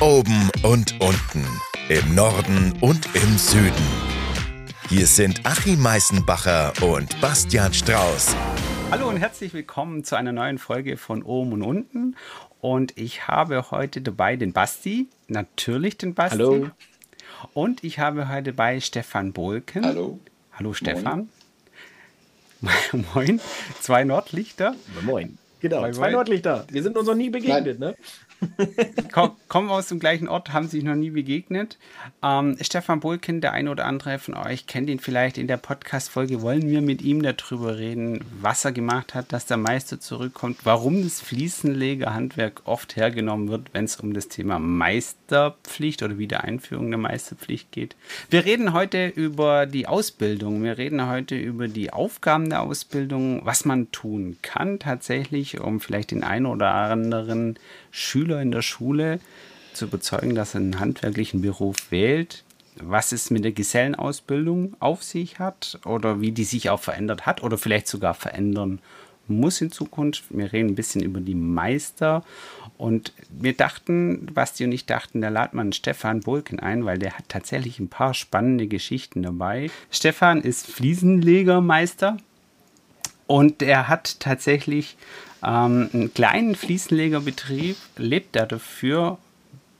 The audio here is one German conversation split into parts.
Oben und unten, im Norden und im Süden. Hier sind Achim Meißenbacher und Bastian Strauß. Hallo und herzlich willkommen zu einer neuen Folge von Oben und Unten. Und ich habe heute dabei den Basti, natürlich den Basti. Hallo. Und ich habe heute bei Stefan Bohlken. Hallo. Hallo Stefan. Moin. Moin. Zwei Nordlichter. Moin. Genau, zwei. Nordlichter. Wir sind uns noch nie begegnet, ne? Komm, kommen aus dem gleichen Ort, haben sich noch nie begegnet. Ähm, Stefan Bohlken, der eine oder andere von euch kennt ihn vielleicht in der Podcast-Folge. Wollen wir mit ihm darüber reden, was er gemacht hat, dass der Meister zurückkommt, warum das Fliesenlegerhandwerk oft hergenommen wird, wenn es um das Thema Meisterpflicht oder Wiedereinführung der Meisterpflicht geht. Wir reden heute über die Ausbildung. Wir reden heute über die Aufgaben der Ausbildung, was man tun kann tatsächlich, um vielleicht den einen oder anderen Schüler in der Schule zu überzeugen, dass er einen handwerklichen Beruf wählt, was es mit der Gesellenausbildung auf sich hat oder wie die sich auch verändert hat oder vielleicht sogar verändern muss in Zukunft. Wir reden ein bisschen über die Meister und wir dachten, Basti und ich dachten, da laden man Stefan Bulken ein, weil der hat tatsächlich ein paar spannende Geschichten dabei. Stefan ist Fliesenlegermeister und er hat tatsächlich ähm, einen kleinen Fliesenlegerbetrieb, lebt er dafür,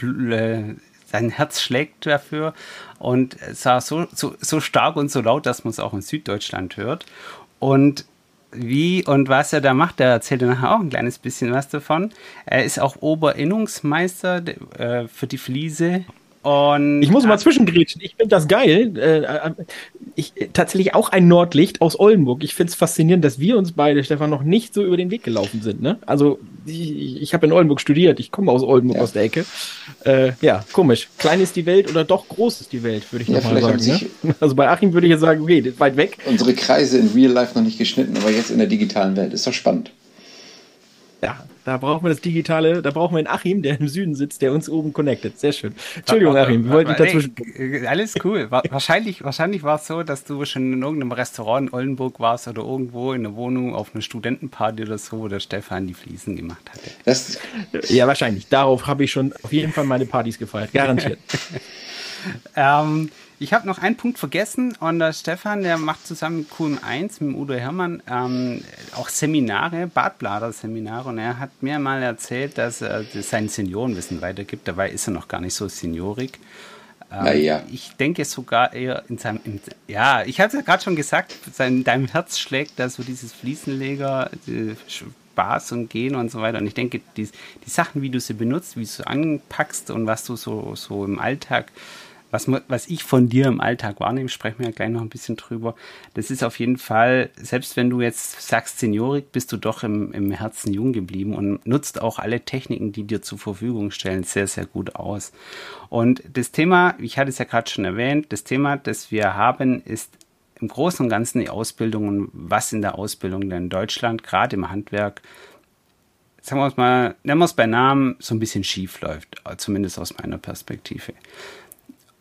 äh, sein Herz schlägt dafür und es war so, so, so stark und so laut, dass man es auch in Süddeutschland hört. Und wie und was er da macht, da erzählt er nachher auch ein kleines bisschen was davon. Er ist auch Oberinnungsmeister äh, für die Fliese. Und Ich muss mal zwischengrätschen. Ich finde das geil. Äh, äh, ich, äh, tatsächlich auch ein Nordlicht aus Oldenburg. Ich finde es faszinierend, dass wir uns beide, Stefan, noch nicht so über den Weg gelaufen sind. Ne? Also, ich, ich habe in Oldenburg studiert. Ich komme aus Oldenburg Ja. aus der Ecke. Äh, ja, komisch. Klein ist die Welt oder doch groß ist die Welt, würde ich Ja, noch mal vielleicht sagen. Ne? Also bei Achim würde ich jetzt sagen, okay, weit weg. Unsere Kreise in Real Life noch nicht geschnitten, aber jetzt in der digitalen Welt. Ist doch spannend. Ja, da brauchen wir das Digitale, da brauchen wir einen Achim, der im Süden sitzt, der uns oben connectet. Sehr schön. Entschuldigung, Achim, wir wollten dazwischen. Nee, alles cool. Wa- Wahrscheinlich, wahrscheinlich war es so, dass du schon in irgendeinem Restaurant in Oldenburg warst oder irgendwo in der Wohnung auf einer Studentenparty oder so, wo der Stefan die Fliesen gemacht hatte. Das, Ja, wahrscheinlich. Darauf habe ich schon auf jeden Fall meine Partys gefeiert. Garantiert. Ähm, ich habe noch einen Punkt vergessen und der Stefan, der macht zusammen mit QM1, mit Udo Hermann, ähm, auch Seminare, Badblader-Seminare und er hat mir mal erzählt, dass er sein Seniorenwissen weitergibt. Dabei ist er noch gar nicht so seniorig. Ähm, Naja. Ich denke sogar eher in seinem, in, ja, ich hatte ja gerade schon gesagt, sein, deinem Herz schlägt da so dieses Fliesenleger, die Spaß und Gehen und so weiter. Und ich denke, die, die Sachen, wie du sie benutzt, wie du sie anpackst und was du so, so im Alltag, was, was ich von dir im Alltag wahrnehme, sprechen wir ja gleich noch ein bisschen drüber. Das ist auf jeden Fall, selbst wenn du jetzt sagst Seniorik, bist du doch im, im Herzen jung geblieben und nutzt auch alle Techniken, die dir zur Verfügung stellen, sehr, sehr gut aus. Und das Thema, ich hatte es ja gerade schon erwähnt, das Thema, das wir haben, ist im Großen und Ganzen die Ausbildung und was in der Ausbildung denn in Deutschland, gerade im Handwerk, sagen wir es mal, nennen wir es bei Namen, so ein bisschen schief läuft, zumindest aus meiner Perspektive.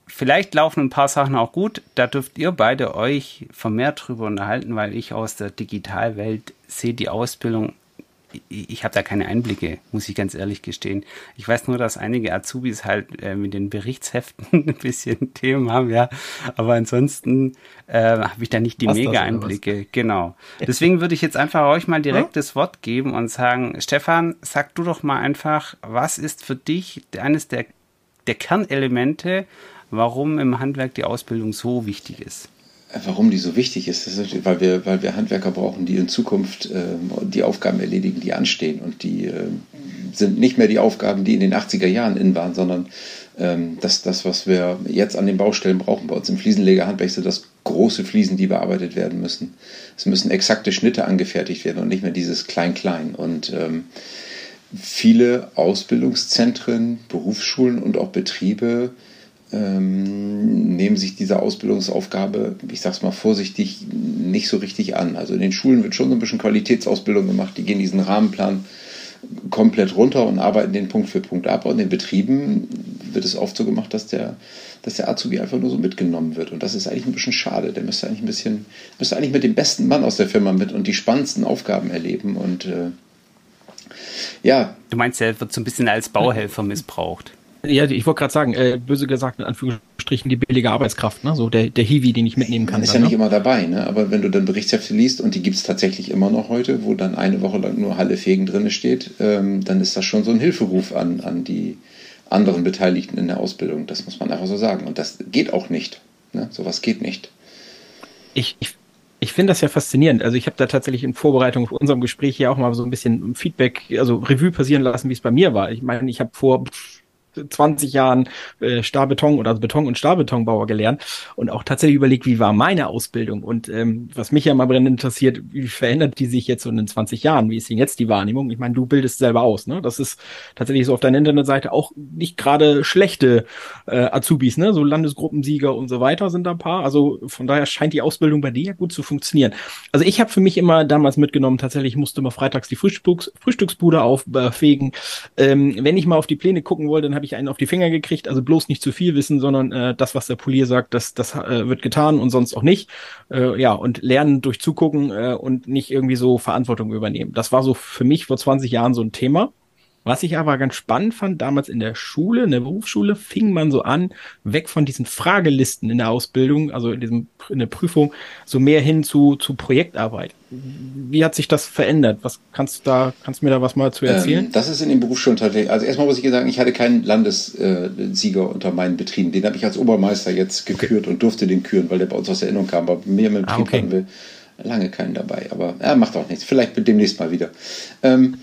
Vielleicht laufen ein paar Sachen auch gut, da dürft ihr beide euch vermehrt drüber unterhalten, weil ich aus der Digitalwelt sehe die Ausbildung, ich, ich habe da keine Einblicke, muss ich ganz ehrlich gestehen. Ich weiß nur, dass einige Azubis halt äh, mit den Berichtsheften ein bisschen Themen haben, ja, aber ansonsten äh, habe ich da nicht die? Mega-Einblicke, genau. Deswegen würde ich jetzt einfach euch mal direkt das Wort geben und sagen, Stefan, sag du doch mal einfach, was ist für dich eines der, der Kernelemente, warum im Handwerk die Ausbildung so wichtig ist? warum die so wichtig ist, ist weil wir, weil wir Handwerker brauchen, die in Zukunft ähm, die Aufgaben erledigen, die anstehen. Und die ähm, sind nicht mehr die Aufgaben, die in den 80er Jahren in waren, sondern ähm, das, das, was wir jetzt an den Baustellen brauchen. Bei uns im Fliesenlegerhandwerk sind das große Fliesen, die bearbeitet werden müssen. Es müssen exakte Schnitte angefertigt werden und nicht mehr dieses Klein-Klein. Und ähm, viele Ausbildungszentren, Berufsschulen und auch Betriebe ähm, nehmen sich diese Ausbildungsaufgabe, ich sag's mal vorsichtig, nicht so richtig an. Also in den Schulen wird schon so ein bisschen Qualitätsausbildung gemacht, die gehen diesen Rahmenplan komplett runter und arbeiten den Punkt für Punkt ab. Und in den Betrieben wird es oft so gemacht, dass der, dass der Azubi einfach nur so mitgenommen wird. Und das ist eigentlich ein bisschen schade. Der müsste eigentlich ein bisschen, müsste eigentlich mit dem besten Mann aus der Firma mit und die spannendsten Aufgaben erleben. Und äh, ja, Du meinst, er wird so ein bisschen als Bauhelfer missbraucht. Ja, ich wollte gerade sagen, äh, böse gesagt, in Anführungsstrichen die billige Arbeitskraft, ne? so der, der Hiwi, den ich mitnehmen kann. Man ist dann, ja nicht ne? immer dabei, ne? aber wenn du dann Berichtshefte liest, und die gibt es tatsächlich immer noch heute, wo dann eine Woche lang nur Halle Fegen drin steht, ähm, dann ist das schon so ein Hilferuf an, an die anderen Beteiligten in der Ausbildung. Das muss man einfach so sagen. Und das geht auch nicht. Ne? Sowas geht nicht. Ich, ich ich finde das ja faszinierend. Also ich habe da tatsächlich in Vorbereitung auf unserem Gespräch hier auch mal so ein bisschen Feedback, also Revue passieren lassen, wie es bei mir war. Ich meine, ich habe vor 20 Jahren äh, Stahlbeton oder also Beton- und Stahlbetonbauer gelernt und auch tatsächlich überlegt, wie war meine Ausbildung und ähm, was mich ja mal brennend interessiert, wie verändert die sich jetzt so in den 20 Jahren? Wie ist denn jetzt die Wahrnehmung? Ich meine, du bildest selber aus, ne? Das ist tatsächlich so auf deiner Internetseite auch nicht gerade schlechte äh, Azubis, ne? So Landesgruppensieger und so weiter sind da ein paar. Also von daher scheint die Ausbildung bei dir ja gut zu funktionieren. Also ich habe für mich immer damals mitgenommen, tatsächlich musste mal freitags die Frühstücks Frühstücksbude aufbefegen. Ähm, wenn ich mal auf die Pläne gucken wollte, dann habe ich einen auf die Finger gekriegt. Also bloß nicht zu viel wissen, sondern äh, das, was der Polier sagt, das, das äh, wird getan und sonst auch nicht. Äh, ja, und lernen durch Zugucken äh, und nicht irgendwie so Verantwortung übernehmen. Das war so für mich vor 20 Jahren so ein Thema. Was ich aber ganz spannend fand, damals in der Schule, in der Berufsschule, fing man so an, weg von diesen Fragelisten in der Ausbildung, also in, diesem, in der Prüfung, so mehr hin zu, zu Projektarbeit. Wie hat sich das verändert? Was kannst du da, kannst du mir da was mal zu erzählen? Ähm, das ist in den Berufsschulen tatsächlich. Also erstmal muss ich sagen, ich hatte keinen Landessieger äh, unter meinen Betrieben. Den habe ich als Obermeister jetzt gekürt okay. und durfte den küren, weil der bei uns aus Erinnerung kam. Aber mir im Betrieb ah, okay. hatten wir lange keinen dabei. Aber er ja, macht auch nichts. Vielleicht demnächst mal wieder. Ähm,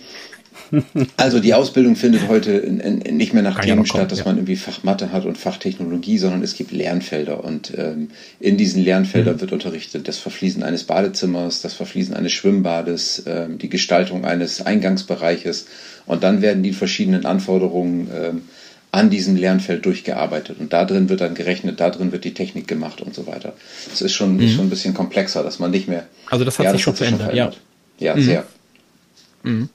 also die Ausbildung findet heute in, in, nicht mehr nach Kann Themen statt, dass ja. man irgendwie Fach Mathe hat und Fachtechnologie, sondern es gibt Lernfelder und ähm, in diesen Lernfeldern mhm. wird unterrichtet das Verfließen eines Badezimmers, das Verfließen eines Schwimmbades, ähm, die Gestaltung eines Eingangsbereiches und dann werden die verschiedenen Anforderungen ähm, an diesem Lernfeld durchgearbeitet und da drin wird dann gerechnet, da drin wird die Technik gemacht und so weiter. Es ist schon, mhm. schon ein bisschen komplexer, dass man nicht mehr. Also das hat ja, sich das schon, verändert, schon verändert, ja. Ja, mhm. sehr. Mhm.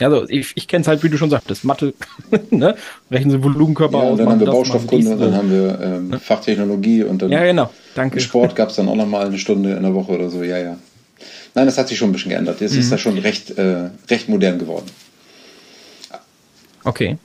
Also ich, ich kenne es halt, wie du schon sagtest, Mathe, ne? rechnen Sie Volumenkörper ja, aus. Dann haben wir Baustoffkunde, dann haben wir ähm, ne? Fachtechnologie und dann ja, genau. Danke. Sport gab es dann auch nochmal eine Stunde in der Woche oder so, ja, ja. Nein, das hat sich schon ein bisschen geändert. Jetzt mhm. ist das schon recht, äh, recht modern geworden. Okay.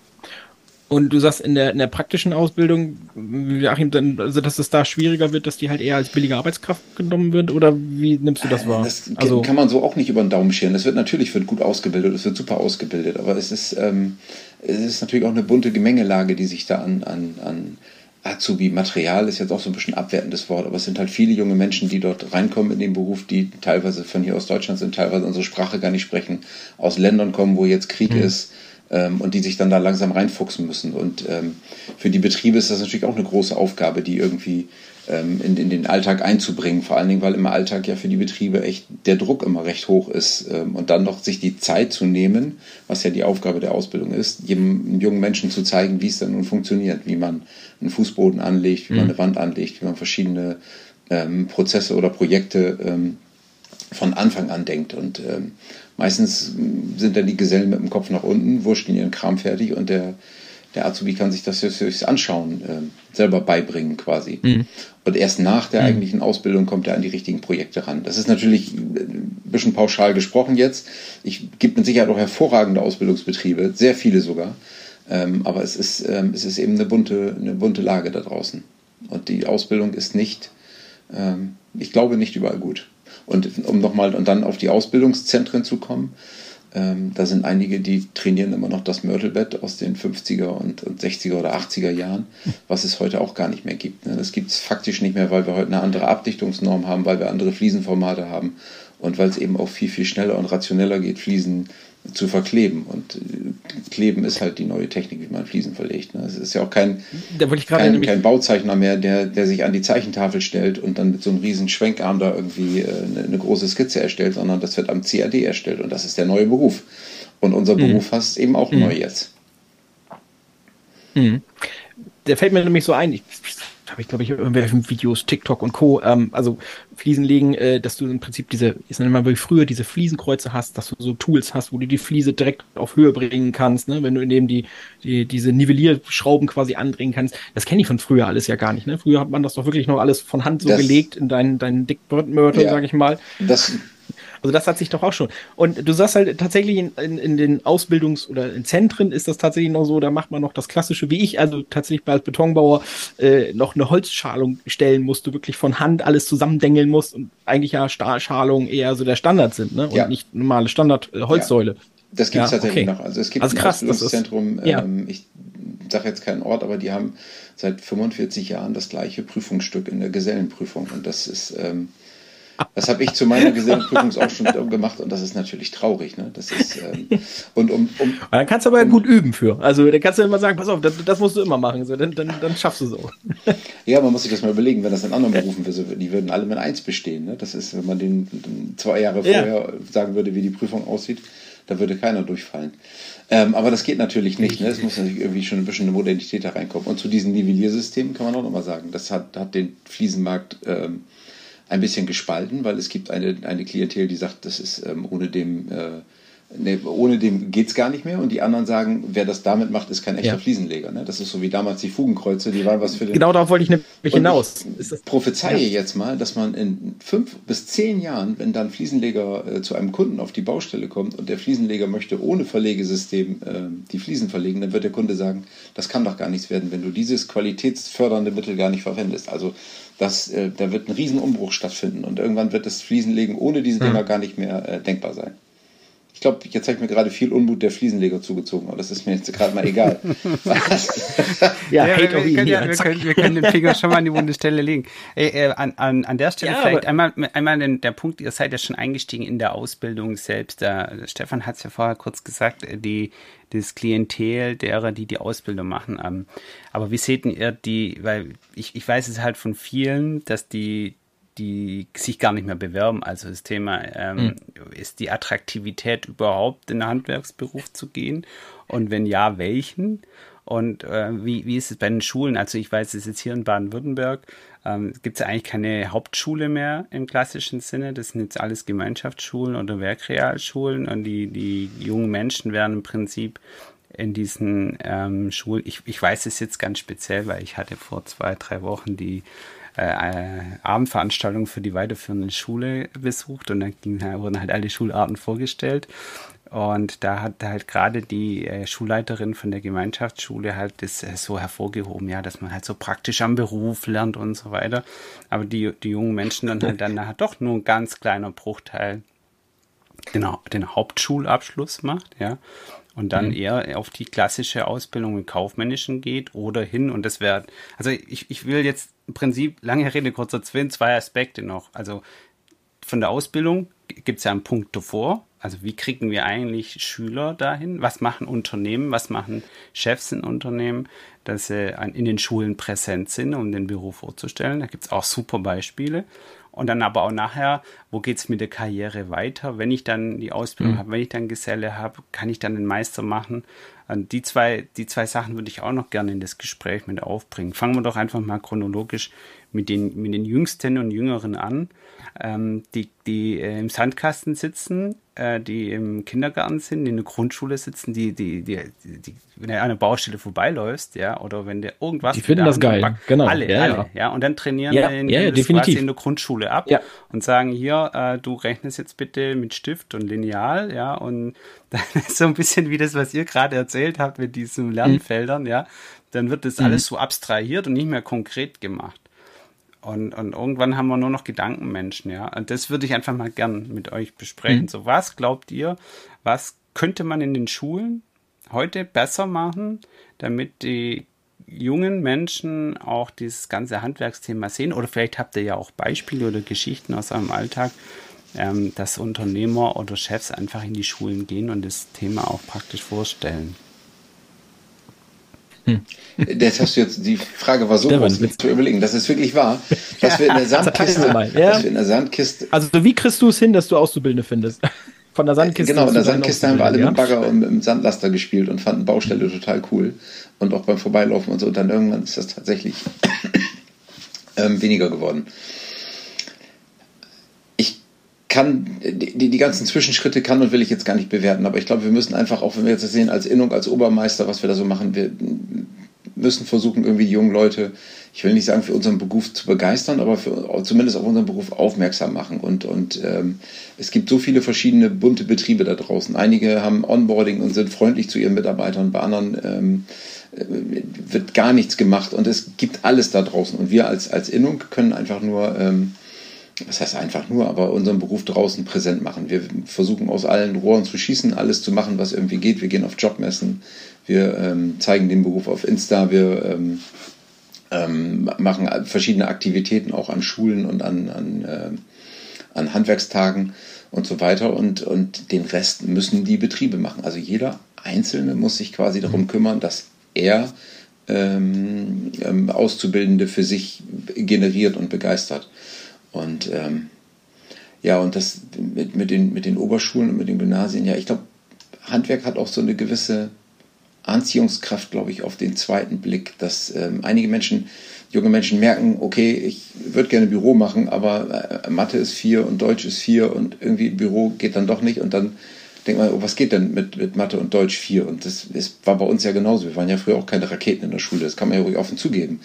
Und du sagst in der, in der praktischen Ausbildung, Joachim, dann, also dass es da schwieriger wird, dass die halt eher als billige Arbeitskraft genommen wird? Oder wie nimmst du das wahr? Das also, kann man so auch nicht über den Daumen scheren. Es wird natürlich wird gut ausgebildet, es wird super ausgebildet, aber es ist, ähm, es ist natürlich auch eine bunte Gemengelage, die sich da an, an, an Azubi-Material ist jetzt auch so ein bisschen abwertendes Wort, aber es sind halt viele junge Menschen, die dort reinkommen in den Beruf, die teilweise von hier aus Deutschland sind, teilweise unsere Sprache gar nicht sprechen, aus Ländern kommen, wo jetzt Krieg mhm. ist ähm, und die sich dann da langsam reinfuchsen müssen. Und ähm, für die Betriebe ist das natürlich auch eine große Aufgabe, die irgendwie ähm, in, in, den Alltag einzubringen. Vor allen Dingen, weil im Alltag ja für die Betriebe echt der Druck immer recht hoch ist. Ähm, und dann noch sich die Zeit zu nehmen, was ja die Aufgabe der Ausbildung ist, jedem jungen Menschen zu zeigen, wie es dann nun funktioniert, wie man einen Fußboden anlegt, wie mhm. man eine Wand anlegt, wie man verschiedene ähm, Prozesse oder Projekte ähm, von Anfang an denkt. Und ähm, meistens sind dann die Gesellen mit dem Kopf nach unten, wurschteln ihren Kram fertig und der, der Azubi kann sich das durchs Anschauen äh, selber beibringen quasi. Mhm. Und erst nach der mhm. eigentlichen Ausbildung kommt er an die richtigen Projekte ran. Das ist natürlich ein bisschen pauschal gesprochen jetzt. Ich gibt mit Sicherheit auch hervorragende Ausbildungsbetriebe, sehr viele sogar. Ähm, aber es ist, ähm, es ist eben eine bunte, eine bunte Lage da draußen. Und die Ausbildung ist nicht, ähm, ich glaube, nicht überall gut. Und um nochmal und dann auf die Ausbildungszentren zu kommen, ähm, da sind einige, die trainieren immer noch das Mörtelbett aus den 50er und, und 60er oder 80er Jahren, was es heute auch gar nicht mehr gibt. Ne? Das gibt es faktisch nicht mehr, weil wir heute eine andere Abdichtungsnorm haben, weil wir andere Fliesenformate haben und weil es eben auch viel, viel schneller und rationeller geht, Fliesen zu verkleben. Und äh, Kleben ist halt die neue Technik, wie man Fliesen verlegt. Ne? Es ist ja auch kein, kein, kein, Bauzeichner mehr, der, der sich an die Zeichentafel stellt und dann mit so einem riesen Schwenkarm da irgendwie äh, eine, eine große Skizze erstellt, sondern das wird am CAD erstellt und das ist der neue Beruf. Und unser mhm. Beruf ist eben auch mhm. neu jetzt. Mhm. Der fällt mir nämlich so ein, ich habe ich glaube ich irgendwelche Videos, TikTok und Co. Ähm, also Fliesen legen, äh, dass du im Prinzip diese, ist dann immer wie früher diese Fliesenkreuze hast, dass du so Tools hast, wo du die Fliese direkt auf Höhe bringen kannst, ne? wenn du in dem die, die diese Nivellierschrauben quasi andrehen kannst. Das kenne ich von früher alles ja gar nicht. Ne? Früher hat man das doch wirklich noch alles von Hand so das, gelegt in deinen deinen Dickmörtel, ja, sage ich mal. Das Also das hat sich doch auch schon. Und du sagst halt tatsächlich in, in, in den Ausbildungs- oder in Zentren ist das tatsächlich noch so, da macht man noch das Klassische, wie ich, also tatsächlich als Betonbauer äh, noch eine Holzschalung stellen musst, du wirklich von Hand alles zusammendengeln musst und eigentlich ja Stahlschalungen eher so der Standard sind, ne? Und Ja. nicht normale Standard-Holzsäule. Ja. Das gibt es Ja, tatsächlich okay. noch. Also es gibt Also ein krass, das ist- Ausbildungszentrum, ja. ähm, ich sage jetzt keinen Ort, aber die haben seit 45 Jahren das gleiche Prüfungsstück in der Gesellenprüfung. Und das ist, ähm, das habe ich zu meiner Gesellenprüfung auch schon gemacht und das ist natürlich traurig. Ne? Das ist, ähm, und um, um, Und dann kannst du aber gut üben für. Also dann kannst du immer sagen, pass auf, das, das musst du immer machen. So, dann, dann, dann schaffst du so. Ja, man muss sich das mal überlegen, wenn das in anderen Berufen wäre, die würden alle mit eins bestehen. Ne? Das ist, wenn man den zwei Jahre Ja. vorher sagen würde, wie die Prüfung aussieht, da würde keiner durchfallen. Ähm, aber das geht natürlich nicht. Ne? Es muss natürlich irgendwie schon ein bisschen eine Modernität da reinkommen. Und zu diesen Nivelliersystemen kann man auch nochmal sagen, das hat, hat den Fliesenmarkt ähm, ein bisschen gespalten, weil es gibt eine, eine Klientel, die sagt, das ist ähm, ohne dem, äh, ne, ohne dem geht's gar nicht mehr. Und die anderen sagen, wer das damit macht, ist kein echter Ja. Fliesenleger. Ne? Das ist so wie damals die Fugenkreuze, die waren was für den Genau darauf wollte ich nämlich hinaus. Ich prophezeie jetzt mal, dass man in fünf bis zehn Jahren, wenn dann Fliesenleger äh, zu einem Kunden auf die Baustelle kommt und der Fliesenleger möchte ohne Verlegesystem äh, die Fliesen verlegen, dann wird der Kunde sagen, das kann doch gar nichts werden, wenn du dieses qualitätsfördernde Mittel gar nicht verwendest. Also das, äh, da wird ein Riesenumbruch stattfinden und irgendwann wird das Fliesenlegen ohne diese Dinger gar nicht mehr äh, denkbar sein. Ich glaube, jetzt habe ich mir gerade viel Unmut der Fliesenleger zugezogen, aber das ist mir jetzt gerade mal egal. ja, Ja, Hate wir, können, hier. ja, wir, können, wir können den Finger schon mal an die wunde Stelle legen. Äh, äh, an, an, an der Stelle Ja, vielleicht einmal, einmal den, der Punkt, ihr seid ja schon eingestiegen in der Ausbildung selbst. Da, Stefan hat es ja vorher kurz gesagt, äh, die, das Klientel derer, die die Ausbildung machen. Ähm, aber wie seht ihr die, weil ich, ich weiß es halt von vielen, dass die die sich gar nicht mehr bewerben. Also das Thema ähm, ist die Attraktivität überhaupt in den Handwerksberuf zu gehen und wenn ja, welchen? Und äh, wie, wie ist es bei den Schulen? Also ich weiß, es ist jetzt hier in Baden-Württemberg, ähm, gibt es eigentlich keine Hauptschule mehr im klassischen Sinne. Das sind jetzt alles Gemeinschaftsschulen oder Werkrealschulen und die, die jungen Menschen werden im Prinzip in diesen ähm, Schulen, ich, ich weiß es jetzt ganz speziell, weil ich hatte vor zwei, drei Wochen die äh, Abendveranstaltung für die weiterführende Schule besucht und dann wurden halt alle Schularten vorgestellt. Und da hat halt gerade die äh, Schulleiterin von der Gemeinschaftsschule halt das äh, so hervorgehoben, ja, dass man halt so praktisch am Beruf lernt und so weiter. Aber die, die jungen Menschen dann halt dann doch nur ein ganz kleiner Bruchteil den, Hau- den Hauptschulabschluss macht, ja, und dann eher auf die klassische Ausbildung im Kaufmännischen geht oder hin und das wäre, also ich, ich will jetzt im Prinzip, lange Rede, kurzer Zwinn, zwei Aspekte noch. Also von der Ausbildung gibt es ja einen Punkt davor. Also wie kriegen wir eigentlich Schüler dahin? Was machen Unternehmen? Was machen Chefs in Unternehmen, dass sie an- in den Schulen präsent sind, um den Beruf vorzustellen? Da gibt es auch super Beispiele. Und dann aber auch nachher, wo geht es mit der Karriere weiter? Wenn ich dann die Ausbildung habe, wenn ich dann Geselle habe, kann ich dann den Meister machen? Und die zwei, die zwei Sachen würde ich auch noch gerne in das Gespräch mit aufbringen. Fangen wir doch einfach mal chronologisch mit den, mit den Jüngsten und Jüngeren an, ähm, die, die äh, im Sandkasten sitzen, äh, die im Kindergarten sind, die in der Grundschule sitzen, die, die, die, die, wenn du an einer Baustelle vorbeiläufst, ja, oder wenn der irgendwas Die finden das geil, backt, genau, Alle, ja, alle, ja. ja. Und dann trainieren Ja, den ja, ja, definitiv. quasi in der Grundschule ab Ja. und sagen hier, äh, du rechnest jetzt bitte mit Stift und Lineal, ja, und dann ist so ein bisschen wie das, was ihr gerade erzählt habt mit diesen Lernfeldern, ja, dann wird das alles so abstrahiert und nicht mehr konkret gemacht. Und, und irgendwann haben wir nur noch Gedankenmenschen, ja. Und das würde ich einfach mal gern mit euch besprechen. So, was glaubt ihr, was könnte man in den Schulen heute besser machen, damit die jungen Menschen auch dieses ganze Handwerksthema sehen? Oder vielleicht habt ihr ja auch Beispiele oder Geschichten aus eurem Alltag, ähm, dass Unternehmer oder Chefs einfach in die Schulen gehen und das Thema auch praktisch vorstellen. Das hast du jetzt, die Frage war so groß zu überlegen. Das ist wirklich wahr, dass wir in der Sandkiste, ja. dass wir in der Sandkiste, Also wie kriegst du es hin, dass du Auszubildende findest? Von der Sandkiste. genau, in der Sandkiste haben wir alle mit dem Auszubildenden, Bagger und mit dem Sandlaster gespielt und fanden Baustelle total cool. Und auch beim Vorbeilaufen und so. Und dann irgendwann ist das tatsächlich ähm, weniger geworden. Kann, die, die ganzen Zwischenschritte kann und will ich jetzt gar nicht bewerten, aber ich glaube, wir müssen einfach, auch wenn wir jetzt das sehen, als Innung, als Obermeister, was wir da so machen, wir müssen versuchen, irgendwie die jungen Leute, ich will nicht sagen, für unseren Beruf zu begeistern, aber für, zumindest auf unseren Beruf aufmerksam machen. Und, und ähm, es gibt so viele verschiedene bunte Betriebe da draußen. Einige haben Onboarding und sind freundlich zu ihren Mitarbeitern, bei anderen ähm, äh, wird gar nichts gemacht und es gibt alles da draußen. Und wir als, als Innung können einfach nur ähm, was heißt einfach nur, aber unseren Beruf draußen präsent machen. Wir versuchen aus allen Rohren zu schießen, alles zu machen, was irgendwie geht. Wir gehen auf Jobmessen, wir ähm, zeigen den Beruf auf Insta, wir ähm, ähm, machen verschiedene Aktivitäten auch an Schulen und an, an, äh, an Handwerkstagen und so weiter. Und, und den Rest müssen die Betriebe machen. Also jeder Einzelne muss sich quasi darum mhm. kümmern, dass er ähm, ähm, Auszubildende für sich generiert und begeistert. Und ähm, ja, und das mit, mit, den, mit den Oberschulen und mit den Gymnasien, ja, ich glaube, Handwerk hat auch so eine gewisse Anziehungskraft, glaube ich, auf den zweiten Blick, dass ähm, einige Menschen, junge Menschen merken, okay, ich würde gerne Büro machen, aber äh, Mathe ist vier und Deutsch ist vier und irgendwie Büro geht dann doch nicht und dann denkt man, oh, was geht denn mit, mit Mathe und Deutsch vier? Und das ist, war bei uns ja genauso. Wir waren ja früher auch keine Raketen in der Schule, das kann man ja ruhig offen zugeben.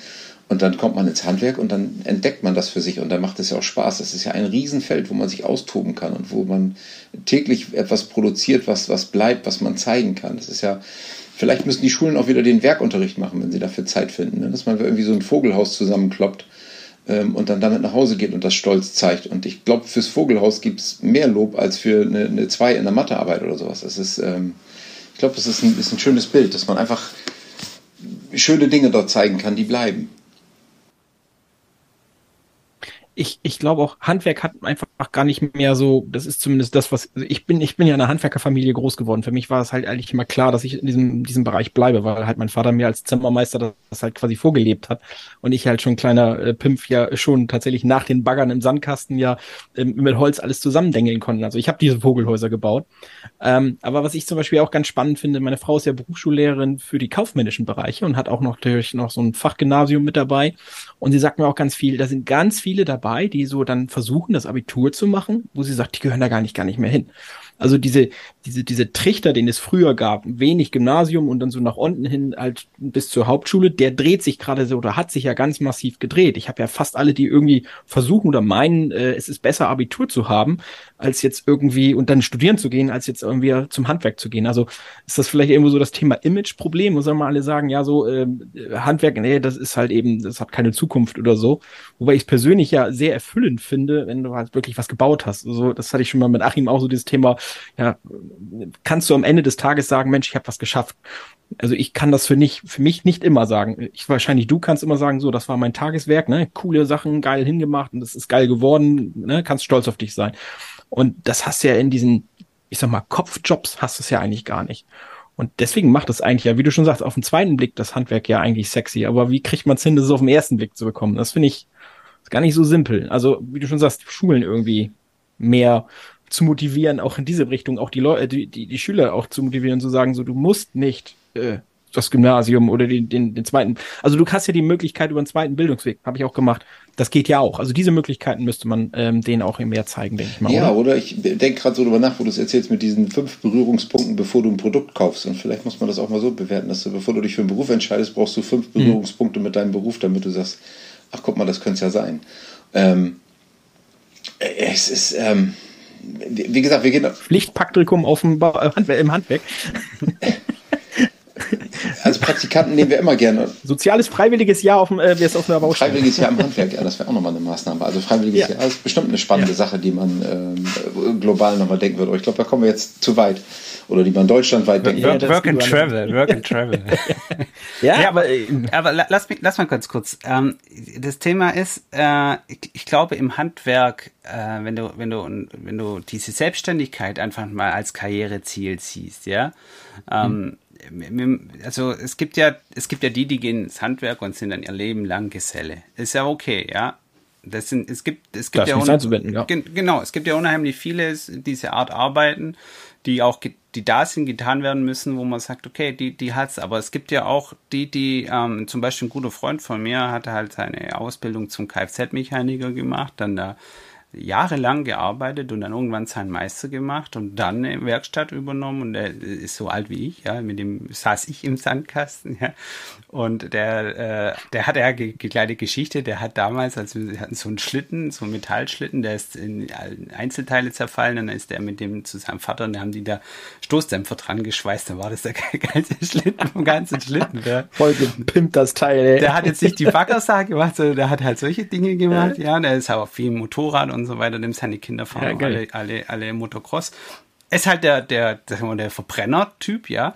Und dann kommt man ins Handwerk und dann entdeckt man das für sich und dann macht es ja auch Spaß. Das ist ja ein Riesenfeld, wo man sich austoben kann und wo man täglich etwas produziert, was, was bleibt, was man zeigen kann. Das ist ja, vielleicht müssen die Schulen auch wieder den Werkunterricht machen, wenn sie dafür Zeit finden. Ne? Dass man irgendwie so ein Vogelhaus zusammenkloppt ähm, und dann damit nach Hause geht und das stolz zeigt. Und ich glaube, fürs Vogelhaus gibt es mehr Lob als für eine, eine 2 in der Mathearbeit oder sowas. Das ist, ähm, ich glaube, das ist ein, ist ein schönes Bild, dass man einfach schöne Dinge dort zeigen kann, die bleiben ich, ich glaube auch, Handwerk hat einfach gar nicht mehr so, das ist zumindest das, was, also ich bin, ich bin ja in einer Handwerkerfamilie groß geworden. Für mich war es halt eigentlich immer klar, dass ich in diesem, diesem Bereich bleibe, weil halt mein Vater mir als Zimmermeister das halt quasi vorgelebt hat und ich halt schon kleiner äh, Pimpf ja schon tatsächlich nach den Baggern im Sandkasten ja ähm, mit Holz alles zusammendengeln konnte. Also ich habe diese Vogelhäuser gebaut. Ähm, aber was ich zum Beispiel auch ganz spannend finde, meine Frau ist ja Berufsschullehrerin für die kaufmännischen Bereiche und hat auch noch natürlich noch so ein Fachgymnasium mit dabei. Und sie sagt mir auch ganz viel, da sind ganz viele dabei, dabei, die so dann versuchen, das Abitur zu machen, wo sie sagt, die gehören da gar nicht, gar nicht mehr hin. Also diese, diese, diese Trichter, den es früher gab, wenig Gymnasium und dann so nach unten hin halt bis zur Hauptschule, der dreht sich gerade so oder hat sich ja ganz massiv gedreht. Ich habe ja fast alle, die irgendwie versuchen oder meinen, äh, es ist besser Abitur zu haben, als jetzt irgendwie und dann studieren zu gehen, als jetzt irgendwie zum Handwerk zu gehen. Also ist das vielleicht irgendwo so das Thema Image-Problem, wo sagen wir alle sagen, ja, so äh, Handwerk, nee, das ist halt eben, das hat keine Zukunft oder so. Wobei ich es persönlich ja sehr erfüllend finde, wenn du halt wirklich was gebaut hast. Also das hatte ich schon mal mit Achim auch so dieses Thema, ja, kannst du am Ende des Tages sagen, Mensch, ich habe was geschafft. Also ich kann das für nicht, für mich nicht immer sagen. Ich wahrscheinlich du kannst immer sagen, so, das war mein Tageswerk, ne, coole Sachen, geil hingemacht und das ist geil geworden, ne, kannst stolz auf dich sein. Und das hast du ja in diesen, ich sag mal, Kopfjobs hast du es ja eigentlich gar nicht. Und deswegen macht es eigentlich ja, wie du schon sagst, auf den zweiten Blick das Handwerk ja eigentlich sexy. Aber wie kriegt man es hin, das auf den ersten Blick zu bekommen? Das finde ich gar nicht so simpel. Also, wie du schon sagst, Schulen irgendwie mehr zu motivieren, auch in diese Richtung, auch die Leute, die, die, die Schüler auch zu motivieren, zu sagen, so du musst nicht äh, das Gymnasium oder den, den, den zweiten. Also du hast ja die Möglichkeit über einen zweiten Bildungsweg, habe ich auch gemacht. Das geht ja auch. Also diese Möglichkeiten müsste man ähm, denen auch mehr zeigen, denke ich mal. Ja, oder, oder ich denke gerade so darüber nach, wo du es erzählst mit diesen fünf Berührungspunkten, bevor du ein Produkt kaufst. Und vielleicht muss man das auch mal so bewerten, dass du, bevor du dich für einen Beruf entscheidest, brauchst du fünf mhm. Berührungspunkte mhm. mit deinem Beruf, damit du sagst, ach guck mal, das könnte es ja sein. Ähm, es ist, ähm, wie gesagt, wir gehen. Pflichtpraktikum auf dem ba äh, im Handwerk. Also Praktikanten nehmen wir immer gerne. Soziales freiwilliges Jahr auf dem, äh, auf einer Baustelle. Freiwilliges Jahr im Handwerk, ja, das wäre auch nochmal eine Maßnahme. Also freiwilliges ja. Jahr ist bestimmt eine spannende ja. Sache, die man ähm, global nochmal denken würde. Aber ich glaube, da kommen wir jetzt zu weit. Oder die man deutschlandweit würde. Work, work and travel, work and travel. ja, ja, aber, äh, aber lass, mich, lass mal ganz kurz. Ähm, das Thema ist, äh, ich, ich, glaube im Handwerk, äh, wenn du, wenn du, wenn du diese Selbstständigkeit einfach mal als Karriereziel siehst, ja, ähm, hm. also es gibt ja, es gibt ja die, die gehen ins Handwerk und sind dann ihr Leben lang Geselle. Ist ja okay, ja. Das sind, es gibt, es gibt das ja, ja. Genau, es gibt ja unheimlich viele diese Art Arbeiten, die auch, die da sind, getan werden müssen, wo man sagt, okay, die, die hat's. Aber es gibt ja auch die, die, ähm, zum Beispiel ein guter Freund von mir hatte halt seine Ausbildung zum Kfz-Mechaniker gemacht, dann da jahrelang gearbeitet und dann irgendwann seinen Meister gemacht und dann eine Werkstatt übernommen und er ist so alt wie ich, ja, mit dem saß ich im Sandkasten, ja. Und der, äh, der hat ja eine kleine Geschichte, der hat damals, als wir hatten so einen Schlitten, so einen Metallschlitten, der ist in Einzelteile zerfallen, dann ist der mit dem zu seinem Vater und da haben die da Stoßdämpfer dran geschweißt, dann war das der geilste Schlitten vom ganzen Schlitten. Der, Voll gepimpt das Teil, ey. Der hat jetzt nicht die Baggersache gemacht, sondern der hat halt solche Dinge gemacht, ja, der ist aber viel Motorrad und und so weiter, dem seine Kinder fahren ja, alle, alle, alle Motocross. Ist halt der, der, der, der Verbrenner-Typ, ja.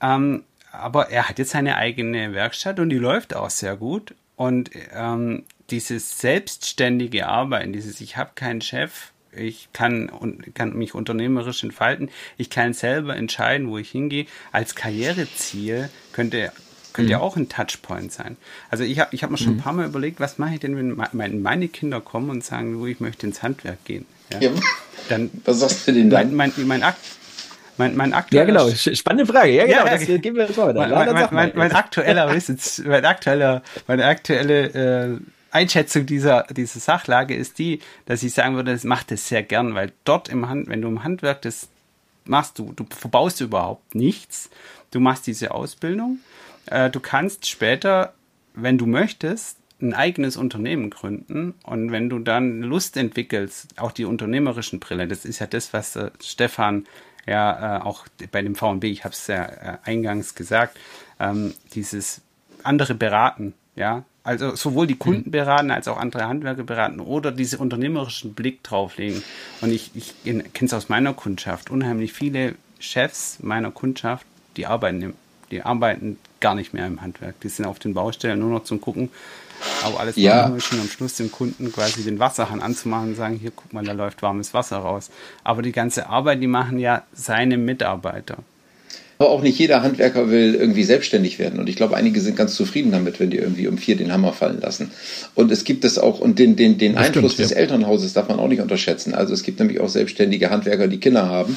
Ähm, aber er hat jetzt seine eigene Werkstatt und die läuft auch sehr gut. Und ähm, dieses selbstständige Arbeiten, dieses Ich habe keinen Chef, ich kann, kann mich unternehmerisch entfalten, ich kann selber entscheiden, wo ich hingehe, als Karriereziel könnte könnte mhm. ja auch ein Touchpoint sein. Also ich habe ich hab mir schon mhm. ein paar Mal überlegt, was mache ich denn, wenn meine Kinder kommen und sagen, wo ich möchte ins Handwerk gehen. Ja? ja. Dann, was sagst du denn dann? Mein, mein, mein, Akt, mein, mein aktueller, ja, genau. Spannende Frage. Ja, genau. Ja, das geben wir jetzt weiter. Mein, mein, mein, mein, aktueller, mein aktueller, meine aktuelle äh, Einschätzung dieser, dieser Sachlage ist die, dass ich sagen würde, das macht es sehr gern, weil dort im Hand, wenn du im Handwerk das machst, du, du verbaust überhaupt nichts. Du machst diese Ausbildung äh, du kannst später, wenn du möchtest, ein eigenes Unternehmen gründen und wenn du dann Lust entwickelst, auch die unternehmerischen Brille, das ist ja das, was äh, Stefan ja äh, auch bei dem VNB, ich habe es ja äh, eingangs gesagt, ähm, dieses andere beraten, ja, also sowohl die Kunden mhm. beraten als auch andere Handwerker beraten oder diese unternehmerischen Blick drauflegen. Und ich, ich kenne es aus meiner Kundschaft, unheimlich viele Chefs meiner Kundschaft, die arbeiten im die arbeiten gar nicht mehr im Handwerk. Die sind auf den Baustellen nur noch zum Gucken, aber alles ja. und am Schluss dem Kunden quasi den Wasserhahn anzumachen und sagen, hier guck mal, da läuft warmes Wasser raus. Aber die ganze Arbeit, die machen ja seine Mitarbeiter. Aber auch nicht jeder Handwerker will irgendwie selbstständig werden. Und ich glaube, einige sind ganz zufrieden damit, wenn die irgendwie um vier den Hammer fallen lassen. Und es gibt es auch, und den, den, den Einfluss stimmt, des ja. Elternhauses darf man auch nicht unterschätzen. Also es gibt nämlich auch selbstständige Handwerker, die Kinder haben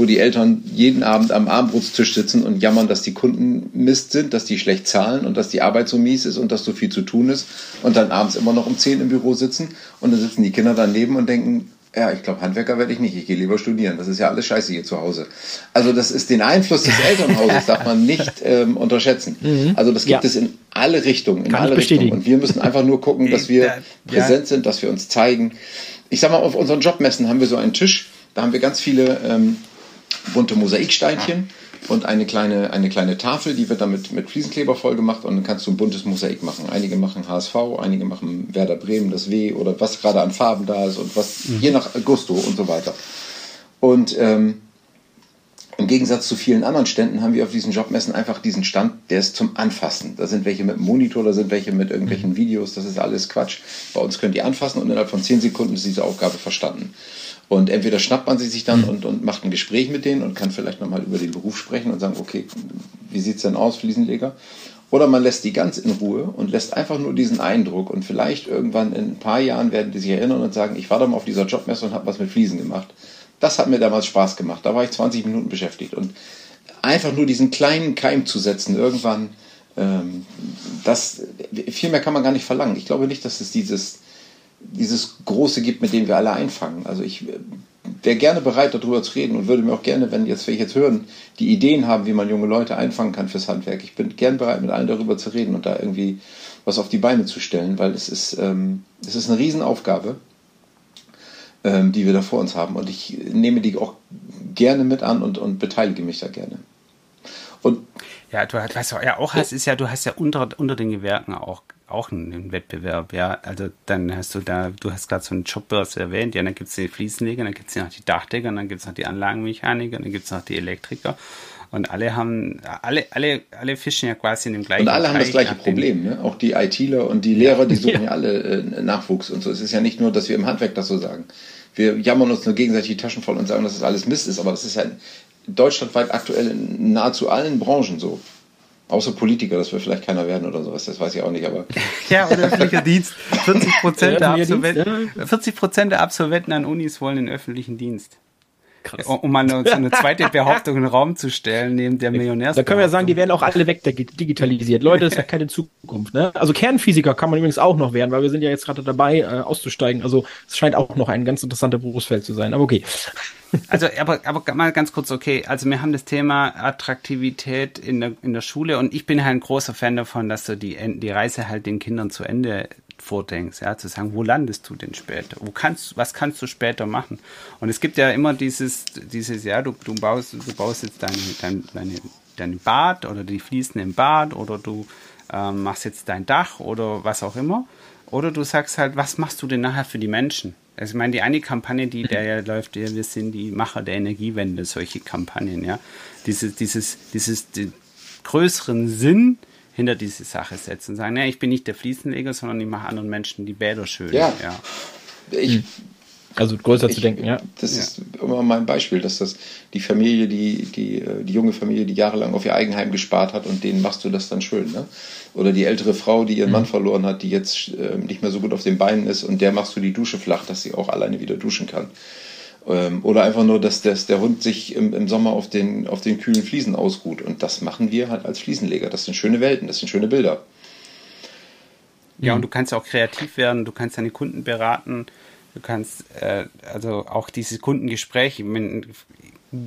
wo die Eltern jeden Abend am Abendbrotstisch sitzen und jammern, dass die Kunden Mist sind, dass die schlecht zahlen und dass die Arbeit so mies ist und dass so viel zu tun ist und dann abends immer noch um 10 im Büro sitzen und dann sitzen die Kinder daneben und denken, ja, ich glaube, Handwerker werde ich nicht, ich gehe lieber studieren. Das ist ja alles scheiße hier zu Hause. Also das ist den Einfluss des Elternhauses, darf man nicht ähm, unterschätzen. Mhm. Also das gibt ja. es in alle Richtungen, in Kann alle Richtungen. Und wir müssen einfach nur gucken, dass wir ja. präsent sind, dass wir uns zeigen. Ich sag mal, auf unseren Jobmessen haben wir so einen Tisch, da haben wir ganz viele ähm, bunte Mosaiksteinchen und eine kleine, eine kleine Tafel, die wird dann mit, mit Fliesenkleber voll gemacht und dann kannst du ein buntes Mosaik machen. Einige machen HSV, einige machen Werder Bremen, das W oder was gerade an Farben da ist und was, mhm. je nach Gusto und so weiter. Und ähm, im Gegensatz zu vielen anderen Ständen haben wir auf diesen Jobmessen einfach diesen Stand, der ist zum Anfassen. Da sind welche mit einem Monitor, da sind welche mit irgendwelchen mhm. Videos, das ist alles Quatsch. Bei uns könnt ihr anfassen und innerhalb von 10 Sekunden ist diese Aufgabe verstanden. Und entweder schnappt man sie sich dann mhm. und, und macht ein Gespräch mit denen und kann vielleicht nochmal über den Beruf sprechen und sagen, okay, wie sieht es denn aus, Fliesenleger? Oder man lässt die ganz in Ruhe und lässt einfach nur diesen Eindruck und vielleicht irgendwann in ein paar Jahren werden die sich erinnern und sagen, ich war da mal auf dieser Jobmesse und habe was mit Fliesen gemacht. Das hat mir damals Spaß gemacht. Da war ich 20 Minuten beschäftigt. Und einfach nur diesen kleinen Keim zu setzen, irgendwann, ähm, das, viel mehr kann man gar nicht verlangen. Ich glaube nicht, dass es dieses, dieses Große gibt, mit dem wir alle einfangen. Also ich äh, wäre gerne bereit, darüber zu reden und würde mir auch gerne, wenn jetzt, wenn ich jetzt hören, die Ideen haben, wie man junge Leute einfangen kann fürs Handwerk. Ich bin gern bereit, mit allen darüber zu reden und da irgendwie was auf die Beine zu stellen, weil es ist, ähm, es ist eine Riesenaufgabe, ähm, die wir da vor uns haben. Und ich nehme die auch gerne mit an und, und beteilige mich da gerne. Und ja, du hast, was du ja auch hast, ist ja, du hast ja unter, unter den Gewerken auch auch einen Wettbewerb, ja. Also dann hast du da, du hast gerade so einen Jobbörse erwähnt, ja, dann gibt es die Fliesenleger, dann gibt es noch die Dachdecker, dann gibt es noch die Anlagenmechaniker, dann gibt es noch die Elektriker. Und alle haben, alle, alle, alle fischen ja quasi in dem gleichen Und alle haben das gleiche Problem, ne? Auch die ITler und die Lehrer, die suchen ja, ja alle äh, Nachwuchs und so. Es ist ja nicht nur, dass wir im Handwerk das so sagen. Wir jammern uns nur gegenseitig die Taschen voll und sagen, dass das alles Mist ist, aber das ist ja deutschlandweit aktuell in nahezu allen Branchen so. Außer Politiker, das wird vielleicht keiner werden oder sowas, das weiß ich auch nicht, aber. ja, oder öffentlicher Dienst. 40 Prozent der, Absolventen, 40 der Absolventen an Unis wollen den öffentlichen Dienst. Krass. Um mal eine, eine zweite Behauptung in den Raum zu stellen, neben der Millionärs. Da können wir ja sagen, die werden auch alle wegdigitalisiert. Leute, das ist ja keine Zukunft. Ne? Also Kernphysiker kann man übrigens auch noch werden, weil wir sind ja jetzt gerade dabei, äh, auszusteigen. Also es scheint auch noch ein ganz interessanter Berufsfeld zu sein. Aber okay. Also, aber, aber mal ganz kurz, okay. Also wir haben das Thema Attraktivität in der, in der Schule und ich bin halt ein großer Fan davon, dass du die, die Reise halt den Kindern zu Ende vordenkst, ja, zu sagen, wo landest du denn später? Wo kannst, was kannst du später machen? Und es gibt ja immer dieses, dieses, ja, du, du baust, du baust jetzt dein, dein, deine, dein Bad oder die Fliesen im Bad oder du ähm, machst jetzt dein Dach oder was auch immer. Oder du sagst halt, was machst du denn nachher für die Menschen? Also ich meine, die eine Kampagne, die da ja läuft, ja, wir sind die Macher der Energiewende, solche Kampagnen, ja. Dieses, dieses, dieses die größeren Sinn hinter diese Sache setzen und sagen, ja, ich bin nicht der Fliesenleger, sondern ich mache anderen Menschen die Bäder schön. Ja. ja. Ich, hm. also größer ich, zu denken, ja. Das ja. ist immer mein Beispiel, dass das die Familie, die, die, äh, die junge Familie, die jahrelang auf ihr Eigenheim gespart hat und denen machst du das dann schön. Ne? Oder die ältere Frau, die ihren mhm. Mann verloren hat, die jetzt äh, nicht mehr so gut auf den Beinen ist und der machst du die Dusche flach, dass sie auch alleine wieder duschen kann. Ähm, oder einfach nur, dass, dass der Hund sich im, im, Sommer auf den, auf den kühlen Fliesen ausruht. Und das machen wir halt als Fliesenleger. Das sind schöne Welten, das sind schöne Bilder. Ja, und du kannst auch kreativ werden, du kannst deine Kunden beraten, du kannst äh, also auch dieses Kundengespräch, ein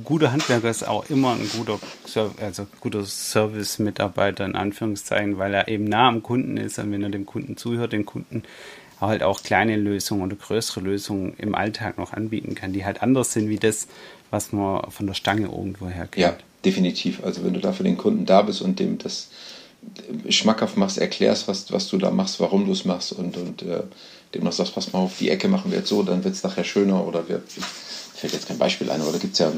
guter Handwerker ist auch immer ein guter, also guter Service-Mitarbeiter in Anführungszeichen, weil er eben nah am Kunden ist und wenn er dem Kunden zuhört, den Kunden halt auch kleine Lösungen oder größere Lösungen im Alltag noch anbieten kann, die halt anders sind wie das, was man von der Stange irgendwo her kennt. Ja, definitiv. Also wenn du da für den Kunden da bist und dem das schmackhaft machst, erklärst, was, was du da machst, warum du es machst und, und äh, dem noch sagst, pass mal auf, die Ecke machen wir jetzt so, dann wird es nachher schöner oder wir, fällt jetzt kein Beispiel ein, aber da gibt es ja,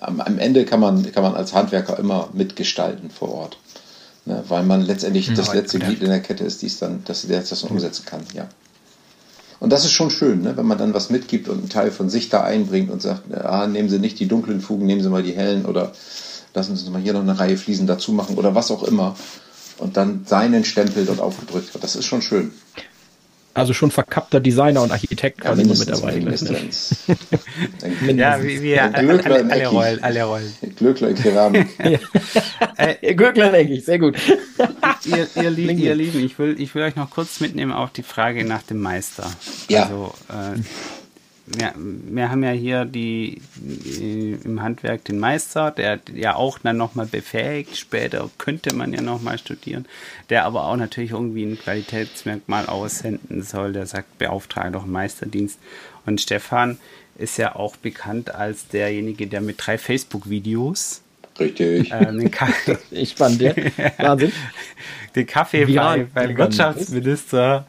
am, am, Ende kann man, kann man als Handwerker immer mitgestalten vor Ort. Ne, weil man letztendlich ja, das letzte Glied in der Kette ist, die's dann, dass der das dann umsetzen kann, ja. Und das ist schon schön, ne? wenn man dann was mitgibt und einen Teil von sich da einbringt und sagt, ah, nehmen Sie nicht die dunklen Fugen, nehmen Sie mal die hellen oder lassen Sie uns mal hier noch eine Reihe Fliesen dazu machen oder was auch immer. Und dann seinen Stempel dort aufgedrückt wird. Das ist schon schön. Also schon verkappter Designer und Architekt quasi ja, mit dabei. Mindestens. ja, wie, wie alle, alle, alle, Rollen, alle Rollen. Glöckler Keramik. äh, Glöckler denke ich, sehr gut. ihr, ihr, Lieb, ihr Lieben, ich will, ich will euch noch kurz mitnehmen auf die Frage nach dem Meister. Ja. Also, äh, wir, wir haben ja hier die, die, im Handwerk den Meister, der ja auch dann nochmal befähigt, später könnte man ja nochmal studieren, der aber auch natürlich irgendwie ein Qualitätsmerkmal aussenden soll, der sagt, beauftrage doch einen Meisterdienst. Und Stefan ist ja auch bekannt als derjenige, der mit drei Facebook-Videos Richtig. Äh, ich fand der. Wahnsinn. den Kaffee bei, beim Wirtschaftsminister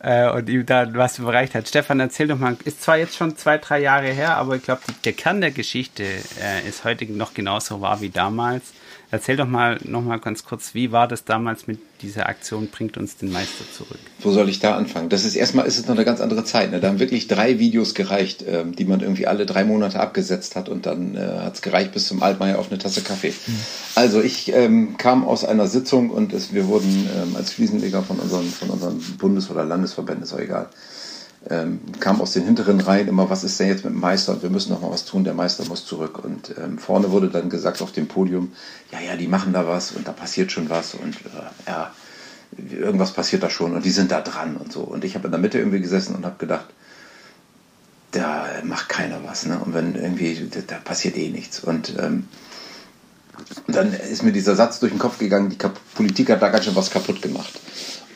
äh, und ihm dann was überreicht hat. Stefan, erzähl doch mal, ist zwar jetzt schon zwei, drei Jahre her, aber ich glaube, der Kern der Geschichte äh, ist heute noch genauso wahr wie damals. Erzähl doch mal noch mal ganz kurz, wie war das damals mit dieser Aktion Bringt uns den Meister zurück? Wo soll ich da anfangen? Das ist erstmal ist es noch eine ganz andere Zeit. Ne? Da haben wirklich drei Videos gereicht, ähm, die man irgendwie alle drei Monate abgesetzt hat und dann äh, hat es gereicht bis zum Altmaier auf eine Tasse Kaffee. Mhm. Also ich ähm, kam aus einer Sitzung und es, wir wurden ähm, als Fliesenleger von unseren, von unseren Bundes- oder Landesverbänden, ist auch egal, ähm, kam aus den hinteren Reihen immer, was ist denn jetzt mit dem Meister und wir müssen noch mal was tun, der Meister muss zurück. Und ähm, vorne wurde dann gesagt auf dem Podium, ja, ja, die machen da was und da passiert schon was und äh, ja, irgendwas passiert da schon und die sind da dran und so. Und ich habe in der Mitte irgendwie gesessen und habe gedacht, da macht keiner was. Ne? Und wenn irgendwie, da, da passiert eh nichts. Und ähm, dann ist mir dieser Satz durch den Kopf gegangen, die Politik hat da ganz schön was kaputt gemacht.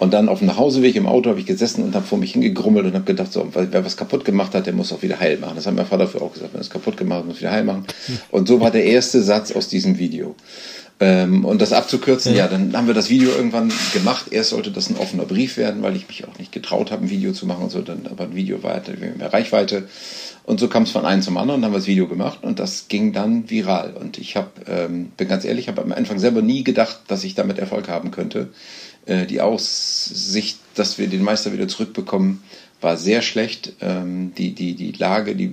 Und dann auf dem Nachhauseweg im Auto habe ich gesessen und habe vor mich hingegrummelt und habe gedacht, so, wer was kaputt gemacht hat, der muss auch wieder heil machen. Das hat mein Vater für auch gesagt, wenn es kaputt gemacht hat, muss wieder heil machen. Und so war der erste Satz aus diesem Video. Ähm, und das abzukürzen, ja. ja, dann haben wir das Video irgendwann gemacht. Erst sollte das ein offener Brief werden, weil ich mich auch nicht getraut habe, ein Video zu machen und so. Dann aber ein Video weiter, mehr Reichweite. Und so kam es von einem zum anderen, dann haben wir das Video gemacht und das ging dann viral. Und ich habe, ähm, bin ganz ehrlich, habe am Anfang selber nie gedacht, dass ich damit Erfolg haben könnte. Äh, die Aussicht, dass wir den Meister wieder zurückbekommen, war sehr schlecht. Ähm, die, die, die Lage, die,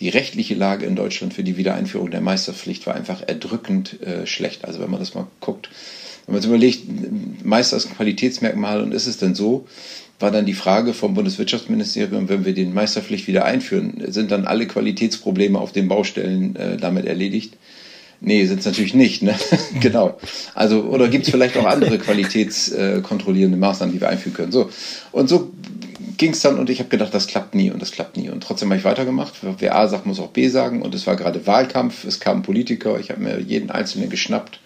die rechtliche Lage in Deutschland für die Wiedereinführung der Meisterpflicht war einfach erdrückend äh, schlecht. Also wenn man das mal guckt, wenn man sich überlegt, Meister ist ein Qualitätsmerkmal und ist es denn so, war dann die Frage vom Bundeswirtschaftsministerium, wenn wir den Meisterpflicht wieder einführen, sind dann alle Qualitätsprobleme auf den Baustellen äh, damit erledigt? Nee, sind es natürlich nicht. Ne? genau. Also, oder gibt es vielleicht auch andere qualitätskontrollierende Maßnahmen, die wir einführen können? So. Und so ging es dann und ich habe gedacht, das klappt nie und das klappt nie. Und trotzdem habe ich weitergemacht. Wer A sagt, muss auch B sagen. Und es war gerade Wahlkampf, es kamen Politiker, ich habe mir jeden Einzelnen geschnappt,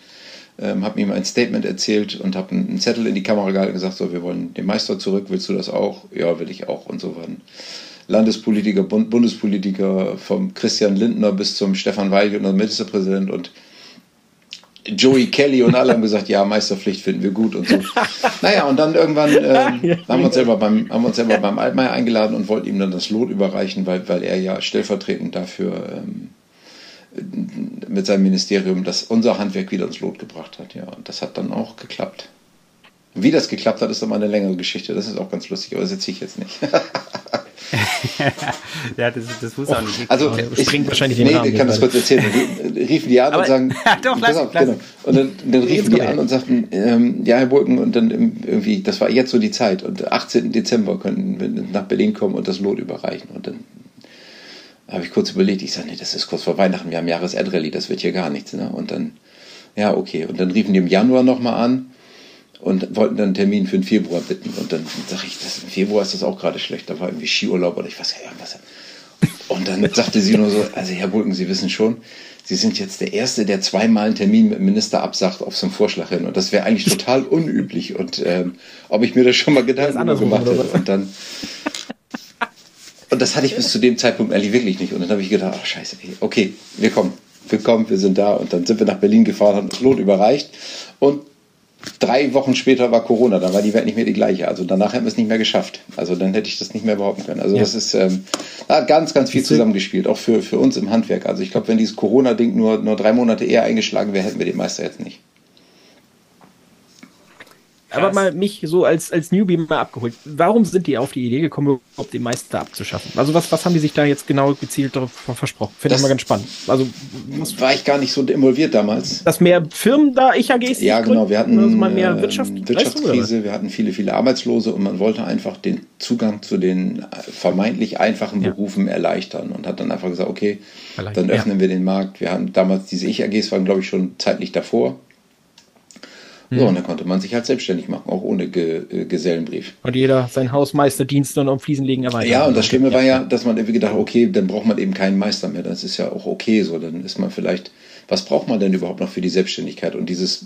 ähm, habe ihm ein Statement erzählt und habe einen Zettel in die Kamera gehalten und gesagt, so, wir wollen den Meister zurück, willst du das auch? Ja, will ich auch. Und so waren Landespolitiker, Bund Bundespolitiker, vom Christian Lindner bis zum Stefan Weil, unser Ministerpräsident und Joey Kelly und alle haben gesagt, ja, Meisterpflicht finden wir gut und so. naja, und dann irgendwann ähm, haben, wir uns selber beim, haben wir uns selber beim Altmaier eingeladen und wollten ihm dann das Lot überreichen, weil, weil er ja stellvertretend dafür ähm, mit seinem Ministerium das unser Handwerk wieder ins Lot gebracht hat. Ja, und das hat dann auch geklappt. Wie das geklappt hat, ist dann mal eine längere Geschichte. Das ist auch ganz lustig, aber das erzähle ich jetzt nicht. ja, das, das muss auch nicht. Also, ich springt wahrscheinlich den Nee, ich kann das kurz erzählen. riefen die an aber, und sagen, doch, lass, auf, genau. Und dann, dann riefen die an und sagten, ähm, ja, Herr Burken, und dann irgendwie, das war jetzt so die Zeit. Und 18. Dezember könnten wir nach Berlin kommen und das Lot überreichen. Und dann habe ich kurz überlegt, ich sage, nee, das ist kurz vor Weihnachten, wir haben Jahresendrallye, das wird hier gar nichts. Ne? Und dann, ja, okay. Und dann riefen die im Januar nochmal an und wollten dann einen Termin für den Februar bitten. Und dann sage ich, das, im Februar ist das auch gerade schlecht. Da war irgendwie Skiurlaub oder ich weiß ja was. Und dann sagte sie nur so, also Herr Bulken, Sie wissen schon, Sie sind jetzt der Erste, der zweimal einen Termin mit dem Minister absagt auf so einen Vorschlag hin. Und das wäre eigentlich total unüblich. Und ähm, ob ich mir das schon mal Gedanken gemacht hätte. Und dann. Und das hatte ich bis zu dem Zeitpunkt eigentlich wirklich nicht. Und dann habe ich gedacht, ach scheiße, okay, wir kommen. Wir kommen, wir sind da. Und dann sind wir nach Berlin gefahren, haben das Lot überreicht. Und drei Wochen später war Corona, da war die Welt nicht mehr die gleiche. Also danach hätten wir es nicht mehr geschafft. Also dann hätte ich das nicht mehr behaupten können. Also ja. das ist ähm, hat ganz, ganz viel zusammengespielt, auch für, für uns im Handwerk. Also ich glaube, wenn dieses Corona-Ding nur, nur drei Monate eher eingeschlagen wäre, hätten wir den Meister jetzt nicht. Aber mal mich so als, als Newbie mal abgeholt. Warum sind die auf die Idee gekommen, überhaupt den Meister abzuschaffen? Also was, was haben die sich da jetzt genau gezielt darauf versprochen? Finde ich mal ganz spannend. Also war ich gar nicht so involviert damals. Dass mehr Firmen da ich AGs Ja, genau. Wir hatten also mal mehr ähm, Wirtschaft, Wirtschaftskrise, wir hatten viele, viele Arbeitslose und man wollte einfach den Zugang zu den vermeintlich einfachen Berufen ja. erleichtern und hat dann einfach gesagt, okay, dann öffnen ja. wir den Markt. Wir haben damals diese Ich-AGs waren, glaube ich, schon zeitlich davor. So, hm. und dann konnte man sich halt selbstständig machen, auch ohne Ge äh, Gesellenbrief. Und jeder sein Hausmeisterdienst und um Fliesenlegen erweitert. Ja, und das Schlimme war ja, dass man irgendwie gedacht okay, dann braucht man eben keinen Meister mehr. Das ist ja auch okay so. Dann ist man vielleicht, was braucht man denn überhaupt noch für die Selbstständigkeit? Und dieses,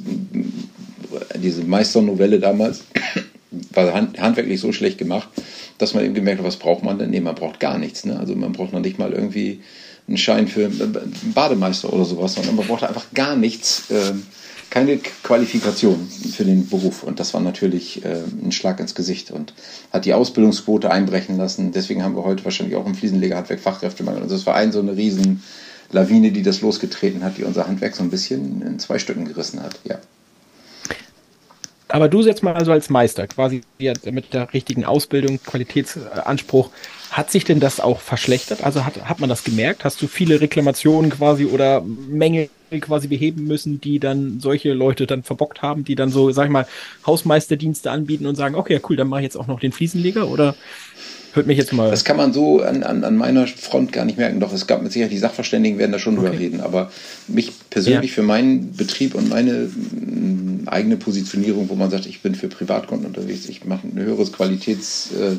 diese Meisternovelle damals war handwerklich so schlecht gemacht, dass man eben gemerkt hat, was braucht man denn? Nee, man braucht gar nichts. Ne? Also man braucht noch nicht mal irgendwie einen Schein für einen Bademeister oder sowas, sondern man braucht einfach gar nichts. Äh, keine Qualifikation für den Beruf. Und das war natürlich äh, ein Schlag ins Gesicht und hat die Ausbildungsquote einbrechen lassen. Deswegen haben wir heute wahrscheinlich auch im Fliesenlegerhandwerk Fachkräftemangel. Also es war ein so eine riesen Lawine, die das losgetreten hat, die unser Handwerk so ein bisschen in zwei Stücken gerissen hat. Ja. Aber du jetzt mal also als Meister, quasi mit der richtigen Ausbildung, Qualitätsanspruch, hat sich denn das auch verschlechtert? Also hat, hat man das gemerkt? Hast du viele Reklamationen quasi oder Mängel quasi beheben müssen, die dann solche Leute dann verbockt haben, die dann so, sag ich mal, Hausmeisterdienste anbieten und sagen, okay, cool, dann mache ich jetzt auch noch den Fliesenleger oder hört mich jetzt mal. Das kann man so an, an, an meiner Front gar nicht merken. Doch es gab mit Sicherheit, die Sachverständigen werden da schon okay. drüber reden. Aber mich persönlich ja. für meinen Betrieb und meine mh, eigene Positionierung, wo man sagt, ich bin für Privatkunden unterwegs, ich mache ein höheres Qualitäts, äh,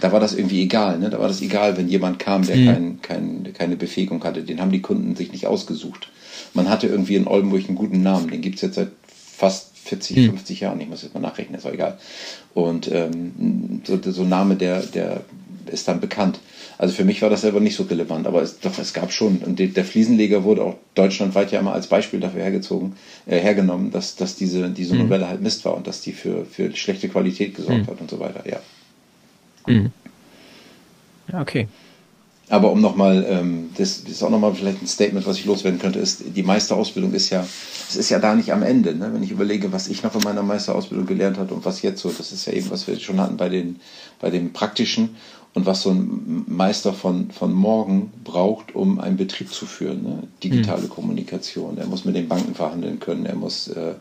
da war das irgendwie egal. Ne? Da war das egal, wenn jemand kam, der mhm. kein, kein, keine Befähigung hatte. Den haben die Kunden sich nicht ausgesucht. Man hatte irgendwie in Oldenburg einen guten Namen. Den gibt es jetzt seit fast 40, mhm. 50 Jahren. Ich muss jetzt mal nachrechnen, ist auch egal. Und ähm, so, so ein Name, der, der ist dann bekannt. Also für mich war das selber nicht so relevant, aber es, doch, es gab schon. Und der Fliesenleger wurde auch deutschlandweit ja mal als Beispiel dafür hergezogen, äh, hergenommen, dass, dass diese, diese mhm. Novelle halt Mist war und dass die für, für schlechte Qualität gesorgt mhm. hat und so weiter, ja. Mhm. Ja, okay. Aber um nochmal, ähm, das, das ist auch nochmal vielleicht ein Statement, was ich loswerden könnte, ist, die Meisterausbildung ist ja, es ist ja da nicht am Ende. Ne? Wenn ich überlege, was ich noch in meiner Meisterausbildung gelernt habe und was jetzt so, das ist ja eben, was wir schon hatten bei den, bei den praktischen und was so ein Meister von, von morgen braucht, um einen Betrieb zu führen. Ne? Digitale mhm. Kommunikation. Er muss mit den Banken verhandeln können, er muss äh,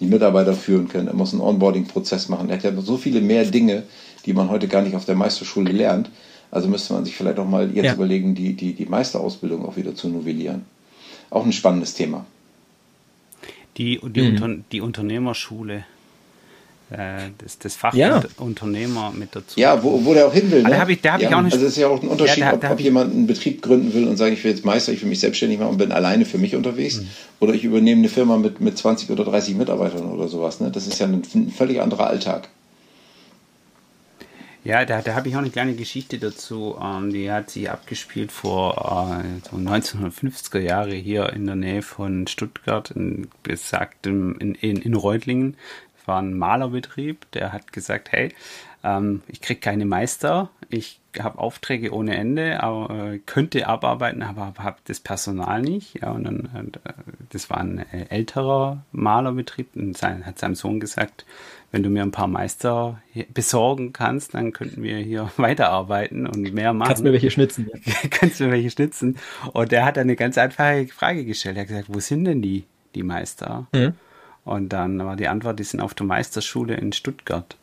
die Mitarbeiter führen können, er muss einen Onboarding-Prozess machen. Er hat ja so viele mehr Dinge, die man heute gar nicht auf der Meisterschule lernt. Also müsste man sich vielleicht auch mal jetzt ja. überlegen, die, die, die Meisterausbildung auch wieder zu novellieren. Auch ein spannendes Thema. Die, die, mhm. Unter, die Unternehmerschule äh, das, das Fach ja. Unternehmer mit dazu. Ja, wo, wo der auch hin will. Ne? Da habe ich, hab ja, ich auch nicht. Also es ist ja auch ein Unterschied, ja, da, da ob, ob jemand einen Betrieb gründen will und sagt, ich will jetzt Meister, ich will mich selbstständig machen und bin alleine für mich unterwegs. Mhm. Oder ich übernehme eine Firma mit, mit 20 oder 30 Mitarbeitern oder sowas. Ne? Das ist ja ein, ein völlig anderer Alltag. Ja, da, da habe ich auch eine kleine Geschichte dazu. Ähm, die hat sich abgespielt vor äh, so 1950er Jahre hier in der Nähe von Stuttgart, in besagtem in, in, in Reutlingen war ein Malerbetrieb, der hat gesagt, hey, ähm, ich kriege keine Meister, ich habe Aufträge ohne Ende, aber äh, könnte abarbeiten, aber habe das Personal nicht. Ja, und dann, äh, das war ein äh, älterer Malerbetrieb und sein, hat seinem Sohn gesagt, wenn du mir ein paar Meister besorgen kannst, dann könnten wir hier weiterarbeiten und mehr machen. Kannst du mir welche schnitzen? Ja. kannst du mir welche schnitzen? Und der hat dann eine ganz einfache Frage gestellt. Er hat gesagt, wo sind denn die, die Meister? Mhm. Und dann war die Antwort, die sind auf der Meisterschule in Stuttgart.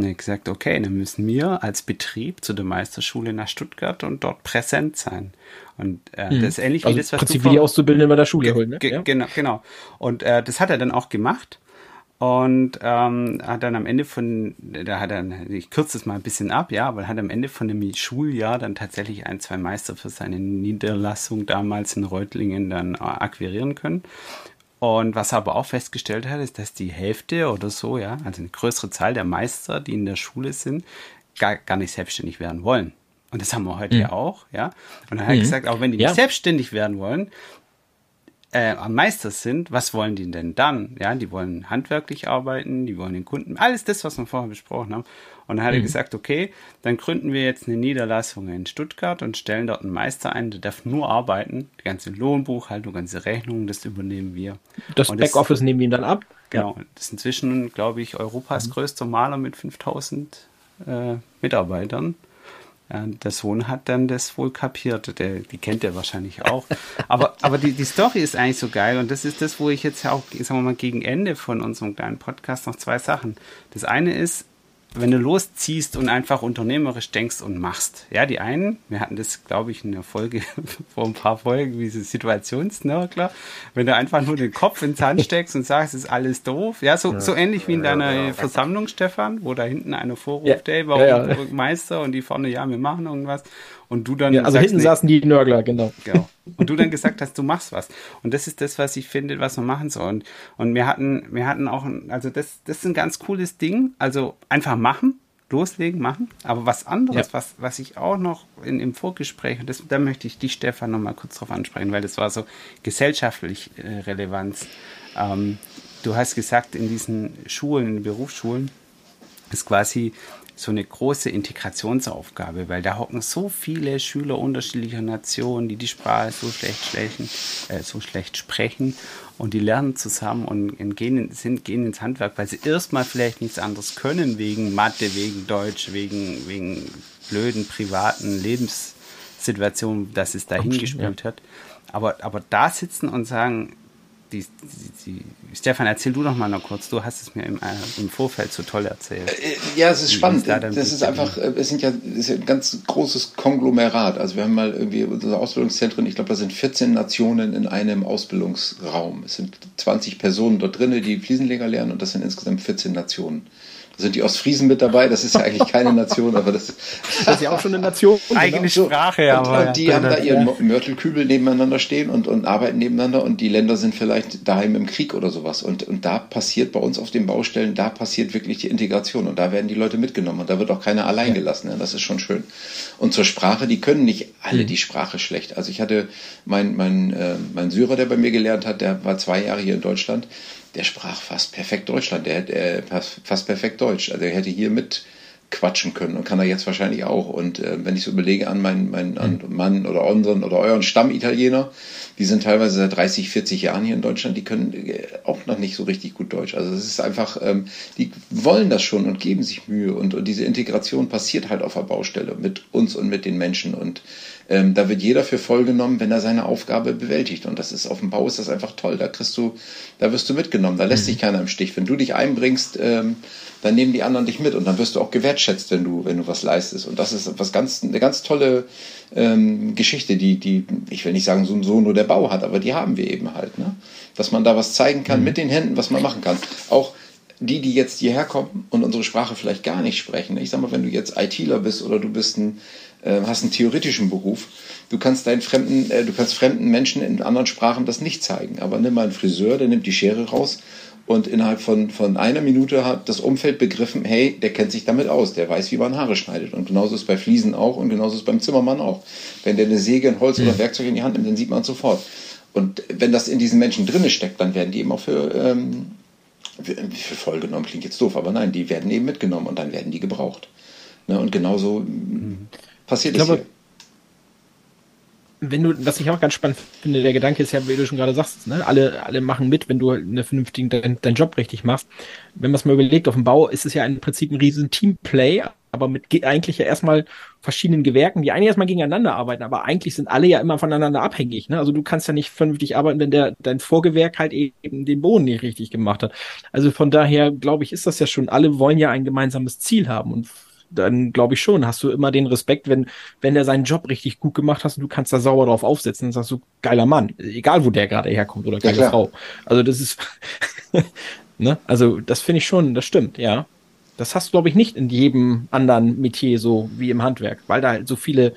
Und ich gesagt, okay, dann müssen wir als Betrieb zu der Meisterschule nach Stuttgart und dort präsent sein. Und äh, mhm. das ist ähnlich also wie das, was Prinzip du wie die Auszubildenden bei der Schule holen, ne? Ja. Genau, genau. Und äh, das hat er dann auch gemacht. Und ähm, hat dann am Ende von, da hat er, ich kürze es mal ein bisschen ab, ja, aber hat am Ende von dem Schuljahr dann tatsächlich ein, zwei Meister für seine Niederlassung damals in Reutlingen dann äh, akquirieren können. Und was er aber auch festgestellt hat, ist, dass die Hälfte oder so, ja, also eine größere Zahl der Meister, die in der Schule sind, gar, gar nicht selbstständig werden wollen. Und das haben wir heute mhm. ja auch, ja. Und dann hat er mhm. gesagt, auch wenn die ja. nicht selbstständig werden wollen, äh, am Meister sind, was wollen die denn dann? Ja, die wollen handwerklich arbeiten, die wollen den Kunden, alles das, was wir vorher besprochen haben. Und dann hat mhm. er gesagt, okay, dann gründen wir jetzt eine Niederlassung in Stuttgart und stellen dort einen Meister ein, der darf nur arbeiten. Die ganze Lohnbuchhaltung, ganze Rechnungen, das übernehmen wir. Das Backoffice nehmen wir ihn dann ab. Genau. Das ist inzwischen, glaube ich, Europas mhm. größter Maler mit 5000 äh, Mitarbeitern. Ja, der Sohn hat dann das wohl kapiert. Der, die kennt er wahrscheinlich auch. Aber, aber die, die Story ist eigentlich so geil. Und das ist das, wo ich jetzt auch, sagen wir mal, gegen Ende von unserem kleinen Podcast noch zwei Sachen. Das eine ist, wenn du losziehst und einfach unternehmerisch denkst und machst. Ja, die einen, wir hatten das, glaube ich, in der Folge vor ein paar Folgen, wie diese Situationsnörgler, wenn du einfach nur den Kopf ins Hand steckst und sagst, ist alles doof. Ja, so, ja. so ähnlich wie in deiner ja, ja. Versammlung, Stefan, wo da hinten einer vorruft, ey, warum Meister und die vorne, ja, wir machen irgendwas. Und du dann. Ja, also sagst, hinten nee, saßen die Nörgler, genau. Genau. Und du dann gesagt hast, du machst was. Und das ist das, was ich finde, was man machen soll. Und, und wir hatten, wir hatten auch, also das, das ist ein ganz cooles Ding. Also einfach machen, loslegen, machen. Aber was anderes, ja. was, was ich auch noch in, im Vorgespräch, und das, da möchte ich dich, Stefan, noch mal kurz drauf ansprechen, weil das war so gesellschaftlich äh, Relevanz. Ähm, du hast gesagt, in diesen Schulen, in den Berufsschulen, ist quasi so eine große Integrationsaufgabe, weil da hocken so viele Schüler unterschiedlicher Nationen, die die Sprache so schlecht, schlechen, äh, so schlecht sprechen und die lernen zusammen und gehen, sind, gehen ins Handwerk, weil sie erstmal vielleicht nichts anderes können, wegen Mathe, wegen Deutsch, wegen, wegen blöden privaten Lebenssituationen, dass es dahin gespielt ja. hat. Aber, aber da sitzen und sagen, die, die, die, Stefan, erzähl du doch mal noch kurz. Du hast es mir im, äh, im Vorfeld so toll erzählt. Äh, ja, es ist spannend. Da das ist einfach, äh, es sind ja, ist ja ein ganz großes Konglomerat. Also wir haben mal irgendwie unsere Ausbildungszentren, ich glaube, da sind 14 Nationen in einem Ausbildungsraum. Es sind 20 Personen dort drin, die Fliesenleger lernen und das sind insgesamt 14 Nationen sind die Ostfriesen mit dabei. Das ist ja eigentlich keine Nation, aber das, das ist ja auch schon eine Nation. Eigene genau. Sprache, aber. Und die ja, haben da ihren ja. Mörtelkübel nebeneinander stehen und, und arbeiten nebeneinander und die Länder sind vielleicht daheim im Krieg oder sowas. Und, und da passiert bei uns auf den Baustellen, da passiert wirklich die Integration und da werden die Leute mitgenommen und da wird auch keiner allein gelassen. Ja, das ist schon schön. Und zur Sprache, die können nicht alle mhm. die Sprache schlecht. Also ich hatte mein, mein, äh, mein Syrer, der bei mir gelernt hat, der war zwei Jahre hier in Deutschland der sprach fast perfekt Deutschland, der, der fast perfekt Deutsch. Also er hätte hier mit quatschen können und kann er jetzt wahrscheinlich auch. Und äh, wenn ich so überlege an meinen, meinen an mhm. Mann oder unseren oder euren Stammitaliener, die sind teilweise seit 30, 40 Jahren hier in Deutschland, die können äh, auch noch nicht so richtig gut Deutsch. Also es ist einfach, ähm, die wollen das schon und geben sich Mühe und, und diese Integration passiert halt auf der Baustelle mit uns und mit den Menschen und Ähm, da wird jeder für voll genommen, wenn er seine Aufgabe bewältigt. Und das ist auf dem Bau ist das einfach toll. Da kriegst du, da wirst du mitgenommen. Da lässt mhm. sich keiner im Stich. Wenn du dich einbringst, ähm, dann nehmen die anderen dich mit und dann wirst du auch gewertschätzt, wenn du, wenn du was leistest. Und das ist was ganz, eine ganz tolle ähm, Geschichte, die, die, ich will nicht sagen, so, so nur der Bau hat, aber die haben wir eben halt, ne? Dass man da was zeigen kann mhm. mit den Händen, was man machen kann. Auch die, die jetzt hierher kommen und unsere Sprache vielleicht gar nicht sprechen. Ich sag mal, wenn du jetzt ITler bist oder du bist ein, äh, hast einen theoretischen Beruf, du kannst deinen fremden, äh, du kannst fremden Menschen in anderen Sprachen das nicht zeigen. Aber nimm mal einen Friseur, der nimmt die Schere raus und innerhalb von, von einer Minute hat das Umfeld begriffen, hey, der kennt sich damit aus, der weiß, wie man Haare schneidet. Und genauso ist es bei Fliesen auch und genauso ist es beim Zimmermann auch. Wenn der eine Säge, ein Holz mhm. oder ein Werkzeug in die Hand nimmt, dann sieht man es sofort. Und wenn das in diesen Menschen drinne steckt, dann werden die eben auch für, ähm, für voll genommen, klingt jetzt doof, aber nein, die werden eben mitgenommen und dann werden die gebraucht. Ne? Und genauso mhm. Passiert es hier wenn du, was ich auch ganz spannend finde, der Gedanke ist ja, wie du schon gerade sagst, ne, alle, alle machen mit, wenn du eine vernünftigen, deinen dein Job richtig machst. Wenn man es mal überlegt, auf dem Bau ist es ja im Prinzip ein riesen Teamplay, aber mit eigentlich ja erstmal verschiedenen Gewerken, die eigentlich erstmal gegeneinander arbeiten, aber eigentlich sind alle ja immer voneinander abhängig. Ne? Also du kannst ja nicht vernünftig arbeiten, wenn der dein Vorgewerk halt eben den Boden nicht richtig gemacht hat. Also von daher glaube ich, ist das ja schon. Alle wollen ja ein gemeinsames Ziel haben und dann glaube ich schon, hast du immer den Respekt, wenn, wenn der seinen Job richtig gut gemacht hat und du kannst da sauber drauf aufsetzen, dann sagst du, geiler Mann, egal wo der gerade herkommt oder geile ja, Frau. Also das ist, ne? Also das finde ich schon, das stimmt, ja. Das hast du, glaube ich, nicht in jedem anderen Metier so wie im Handwerk, weil da halt so viele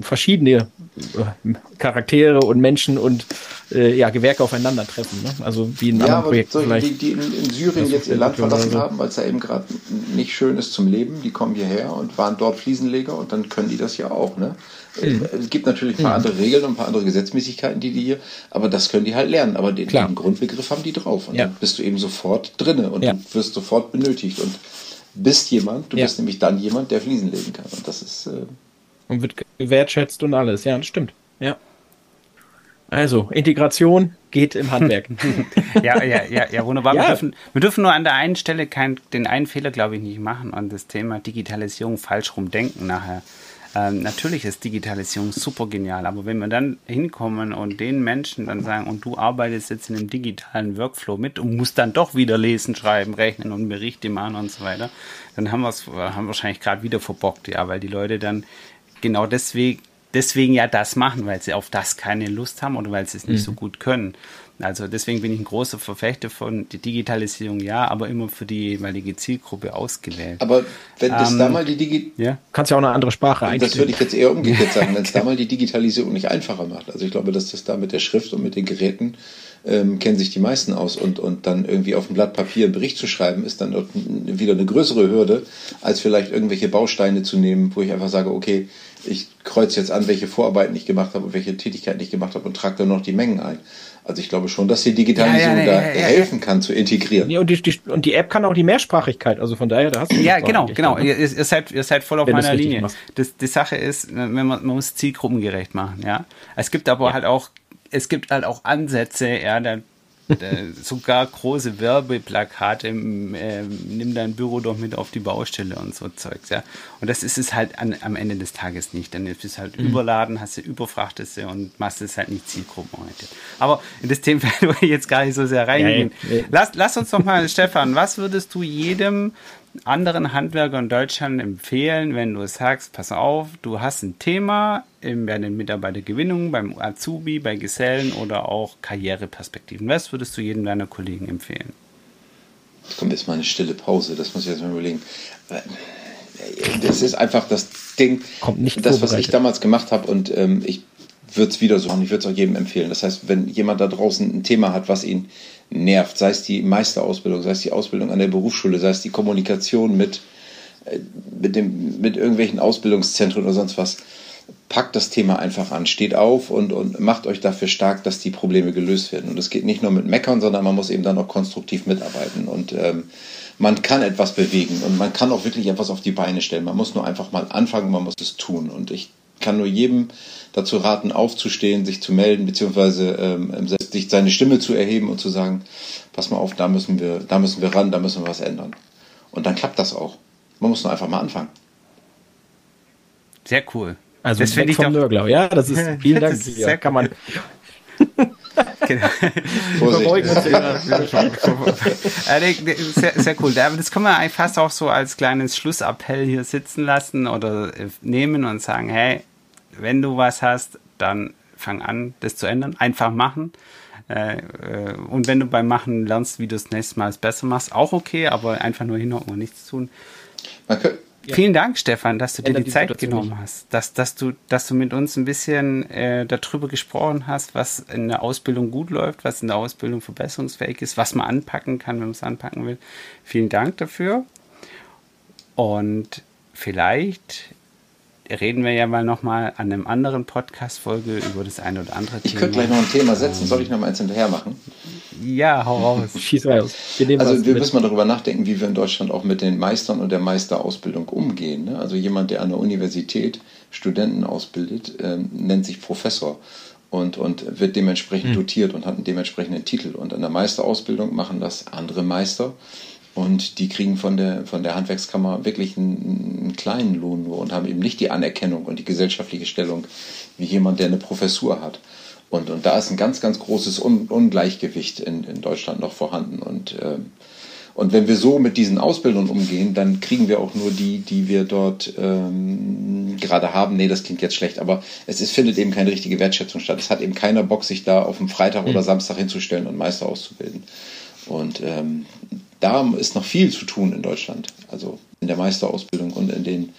verschiedene äh, Charaktere und Menschen und äh, ja, Gewerke aufeinandertreffen. Ne? Also wie in ja, anderen Projekten Die, die in, in Syrien jetzt ihr Land verlassen so. haben, weil es da eben gerade nicht schön ist zum Leben, die kommen hierher und waren dort Fliesenleger und dann können die das ja auch. Ne? Mhm. Es gibt natürlich ein paar mhm. andere Regeln und ein paar andere Gesetzmäßigkeiten, die die hier, aber das können die halt lernen. Aber den, den Grundbegriff haben die drauf und ja. dann bist du eben sofort drinne und ja. du wirst sofort benötigt und bist jemand, du ja. bist nämlich dann jemand, der Fliesen legen kann. Und das ist. Äh, und wird gewertschätzt und alles. Ja, das stimmt. Ja. Also, Integration geht im Handwerk. ja, ja, ja, ja, wunderbar. Ja. Wir, dürfen, wir dürfen nur an der einen Stelle kein, den einen Fehler, glaube ich, nicht machen und das Thema Digitalisierung falsch rumdenken nachher. Ähm, natürlich ist Digitalisierung super genial, aber wenn wir dann hinkommen und den Menschen dann sagen, und du arbeitest jetzt in einem digitalen Workflow mit und musst dann doch wieder lesen, schreiben, rechnen und Berichte machen und so weiter, dann haben wir es haben wahrscheinlich gerade wieder verbockt, ja, weil die Leute dann genau deswegen, deswegen ja das machen, weil sie auf das keine Lust haben oder weil sie es nicht mhm. so gut können. Also deswegen bin ich ein großer Verfechter von der Digitalisierung, ja, aber immer für die jeweilige Zielgruppe ausgewählt. Aber wenn das ähm, da mal die Digi ja? kannst ja auch eine andere Sprache einstellen. Das würde ich jetzt eher umgekehrt sagen, wenn es da mal die Digitalisierung nicht einfacher macht. Also ich glaube, dass das da mit der Schrift und mit den Geräten ähm, kennen sich die meisten aus und, und dann irgendwie auf dem Blatt Papier einen Bericht zu schreiben, ist dann dort wieder eine größere Hürde, als vielleicht irgendwelche Bausteine zu nehmen, wo ich einfach sage, okay, ich kreuze jetzt an, welche Vorarbeiten ich gemacht habe und welche Tätigkeiten ich gemacht habe und trage dann noch die Mengen ein. Also ich glaube schon, dass die Digitalisierung ja, ja, ja, da helfen kann zu integrieren. Ja, und die, die, und die App kann auch die Mehrsprachigkeit, also von daher, da hast du Ja, genau, genau. Ihr, ihr, seid, ihr seid voll auf Wenn meiner Linie. Das, die Sache ist, wenn man, man muss zielgruppengerecht machen, ja. Es gibt aber halt auch, es gibt halt auch Ansätze, ja, da äh, sogar große Werbeplakate, äh, nimm dein Büro doch mit auf die Baustelle und so Zeugs, ja. Und das ist es halt an, am Ende des Tages nicht. Dann bist du halt mhm. überladen, hast du überfrachtest und machst es halt nicht zielgruppenorientiert. Aber in das Thema will ich jetzt gar nicht so sehr reingehen. Ja, ja. Lass, lass uns doch mal, Stefan, was würdest du jedem anderen Handwerker in Deutschland empfehlen, wenn du sagst, pass auf, du hast ein Thema bei den Mitarbeitergewinnungen, beim Azubi, bei Gesellen oder auch Karriereperspektiven. Was würdest du jedem deiner Kollegen empfehlen? Jetzt kommt jetzt mal eine stille Pause, das muss ich jetzt mal überlegen. Das ist einfach das Ding, das, was ich damals gemacht habe und ähm, ich würde es wieder so machen, ich würde es auch jedem empfehlen. Das heißt, wenn jemand da draußen ein Thema hat, was ihn nervt, sei es die Meisterausbildung, sei es die Ausbildung an der Berufsschule, sei es die Kommunikation mit, äh, mit, dem, mit irgendwelchen Ausbildungszentren oder sonst was, packt das Thema einfach an, steht auf und, und macht euch dafür stark, dass die Probleme gelöst werden. Und es geht nicht nur mit Meckern, sondern man muss eben dann auch konstruktiv mitarbeiten. Und ähm, man kann etwas bewegen und man kann auch wirklich etwas auf die Beine stellen. Man muss nur einfach mal anfangen, man muss es tun. Und ich kann nur jedem dazu raten, aufzustehen, sich zu melden, beziehungsweise ähm, sich seine Stimme zu erheben und zu sagen, pass mal auf, da müssen wir, da müssen wir ran, da müssen wir was ändern. Und dann klappt das auch. Man muss nur einfach mal anfangen. Sehr cool. Also Das finde ich vom doch- Nörgler. Ja, das ist vielen Dank. Das ist ja, sehr kann man. Genau. Nee, sehr, sehr cool. Aber das kann man eigentlich fast auch so als kleines Schlussappell hier sitzen lassen oder äh, nehmen und sagen, hey, wenn du was hast, dann fang an, das zu ändern. Einfach machen. Äh, äh, und wenn du beim Machen lernst, wie du das nächste Mal es besser machst, auch okay, aber einfach nur hinhocken und nichts tun. Man könnte, Vielen Dank, Stefan, dass du dir die die Zeit Situation genommen hast, dass, dass, du, dass du mit uns ein bisschen äh, darüber gesprochen hast, was in der Ausbildung gut läuft, was in der Ausbildung verbesserungsfähig ist, was man anpacken kann, wenn man es anpacken will. Vielen Dank dafür. Und vielleicht reden wir ja mal nochmal an einem anderen Podcast-Folge über das eine oder andere ich Thema. könnte gleich noch ein Thema setzen. Soll ich noch mal eins hinterher machen? ja, hau raus. Schieß raus. Wir Also wir mit. müssen mal darüber nachdenken, wie wir in Deutschland auch mit den Meistern und der Meisterausbildung umgehen. Ne? Also jemand, der an der Universität Studenten ausbildet, ähm, nennt sich Professor und, und wird dementsprechend dotiert und hat einen dementsprechenden Titel. Und an der Meisterausbildung machen das andere Meister und die kriegen von der, von der Handwerkskammer wirklich einen, einen kleinen Lohn nur und haben eben nicht die Anerkennung und die gesellschaftliche Stellung wie jemand, der eine Professur hat. Und, und da ist ein ganz, ganz großes Un Ungleichgewicht in, in Deutschland noch vorhanden. Und, ähm, und wenn wir so mit diesen Ausbildungen umgehen, dann kriegen wir auch nur die, die wir dort ähm, gerade haben. Nee, das klingt jetzt schlecht, aber es ist, findet eben keine richtige Wertschätzung statt. Es hat eben keiner Bock, sich da auf dem Freitag oder Samstag hinzustellen und Meister auszubilden. Und ähm, da ist noch viel zu tun in Deutschland. Also in der Meisterausbildung und in den,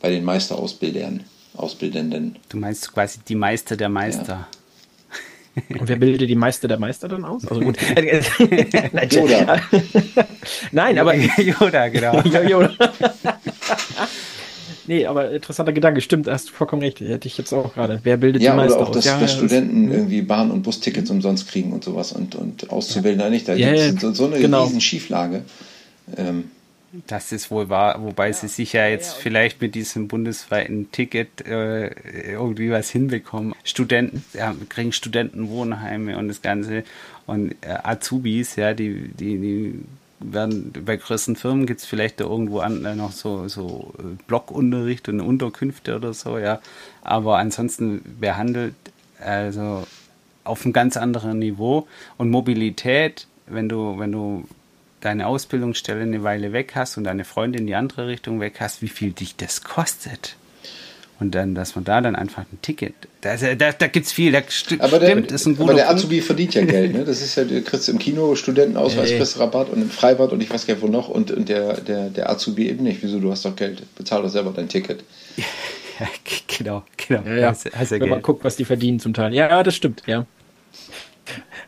bei den Meisterausbildern, Ausbildenden. Du meinst quasi die Meister der Meister. Und wer bildet die Meister der Meister dann aus? Also gut. Nein, Yoda. Nein, aber Yoda, genau. Ja, ja. Nee, aber interessanter Gedanke. Stimmt, hast du vollkommen recht. Hätte ich jetzt auch gerade. Wer bildet Ja, die Meister oder auch, aus? dass, ja, dass ja, Studenten irgendwie Bahn- und Bustickets umsonst kriegen und sowas und, und Auszubildende nicht. Da Ja, gibt ja, es so, so eine genau. riesen Schieflage. Ähm, Das ist wohl wahr, wobei sie sich ja jetzt vielleicht mit diesem bundesweiten Ticket äh, irgendwie was hinbekommen. Studenten, ja, kriegen Studentenwohnheime und das Ganze und äh, Azubis, ja, die, die, die werden bei größeren Firmen gibt es vielleicht da irgendwo an, äh, noch so, so äh, Blockunterricht und Unterkünfte oder so, ja. Aber ansonsten behandelt, also auf einem ganz anderen Niveau und Mobilität, wenn du, wenn du deine Ausbildungsstelle eine Weile weg hast und deine Freundin in die andere Richtung weg hast, wie viel dich das kostet. Und dann, dass man da dann einfach ein Ticket. Da, da, da gibt es viel, da st aber der, stimmt, ist ein guter aber der Punkt. Azubi verdient ja Geld. Ne? Das ist ja, du kriegst im Kino Studentenausweis, Ey. kriegst Rabatt und im Freibad und ich weiß gar nicht wo noch und, und der, der, der Azubi eben nicht. Wieso? Du hast doch Geld. Bezahl doch selber dein Ticket. Ja, genau, genau. Ja, ja. Hast, hast ja Wenn man guckt, was die verdienen zum Teil. Ja, ja, das stimmt, ja.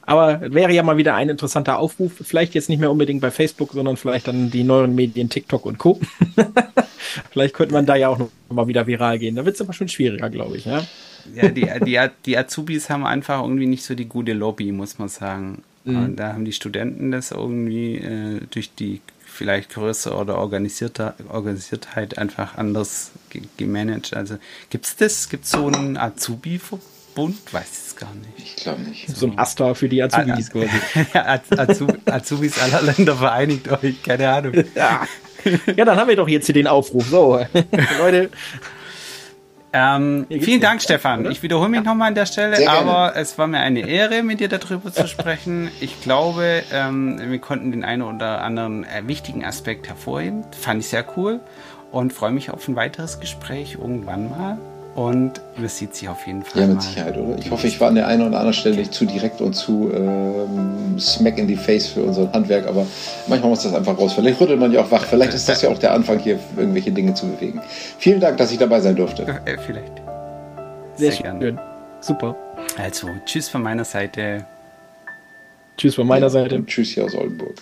Aber wäre ja mal wieder ein interessanter Aufruf. Vielleicht jetzt nicht mehr unbedingt bei Facebook, sondern vielleicht dann die neueren Medien, TikTok und Co. vielleicht könnte man da ja auch noch mal wieder viral gehen. Da wird es aber schon schwieriger, glaube ich. Ja? Ja, die, die, die Azubis haben einfach irgendwie nicht so die gute Lobby, muss man sagen. Und da haben die Studenten das irgendwie äh, durch die vielleicht Größe oder organisierter, Organisiertheit einfach anders ge gemanagt. Also gibt's das? Gibt's so einen Azubi-Verbund? Weiß ich es gar nicht. Ich glaube nicht. So ein Asta für die Azubis quasi. Ja, Az- Azu Azubis aller Länder vereinigt euch, keine Ahnung. Ja. ja, dann haben wir doch jetzt hier den Aufruf. So, Leute, Ähm, vielen Dank, Stefan. Ich wiederhole mich nochmal an der Stelle, aber es war mir eine Ehre, mit dir darüber zu sprechen. Ich glaube, ähm, wir konnten den einen oder anderen äh, wichtigen Aspekt hervorheben. Fand ich sehr cool und freue mich auf ein weiteres Gespräch irgendwann mal. Und wir sieht sich auf jeden Fall Ja, mal. mit Sicherheit, oder? Ich hoffe, ich war an der einen oder anderen Stelle nicht zu direkt und zu ähm, smack in die face für unser Handwerk, aber manchmal muss das einfach raus. Vielleicht rüttelt man ja auch wach. Vielleicht ist das ja auch der Anfang, hier irgendwelche Dinge zu bewegen. Vielen Dank, dass ich dabei sein durfte. Äh, vielleicht. sehr, Sehr schön. gerne. Super. Also, tschüss von meiner Seite. Tschüss von meiner Seite. Und tschüss hier aus Oldenburg.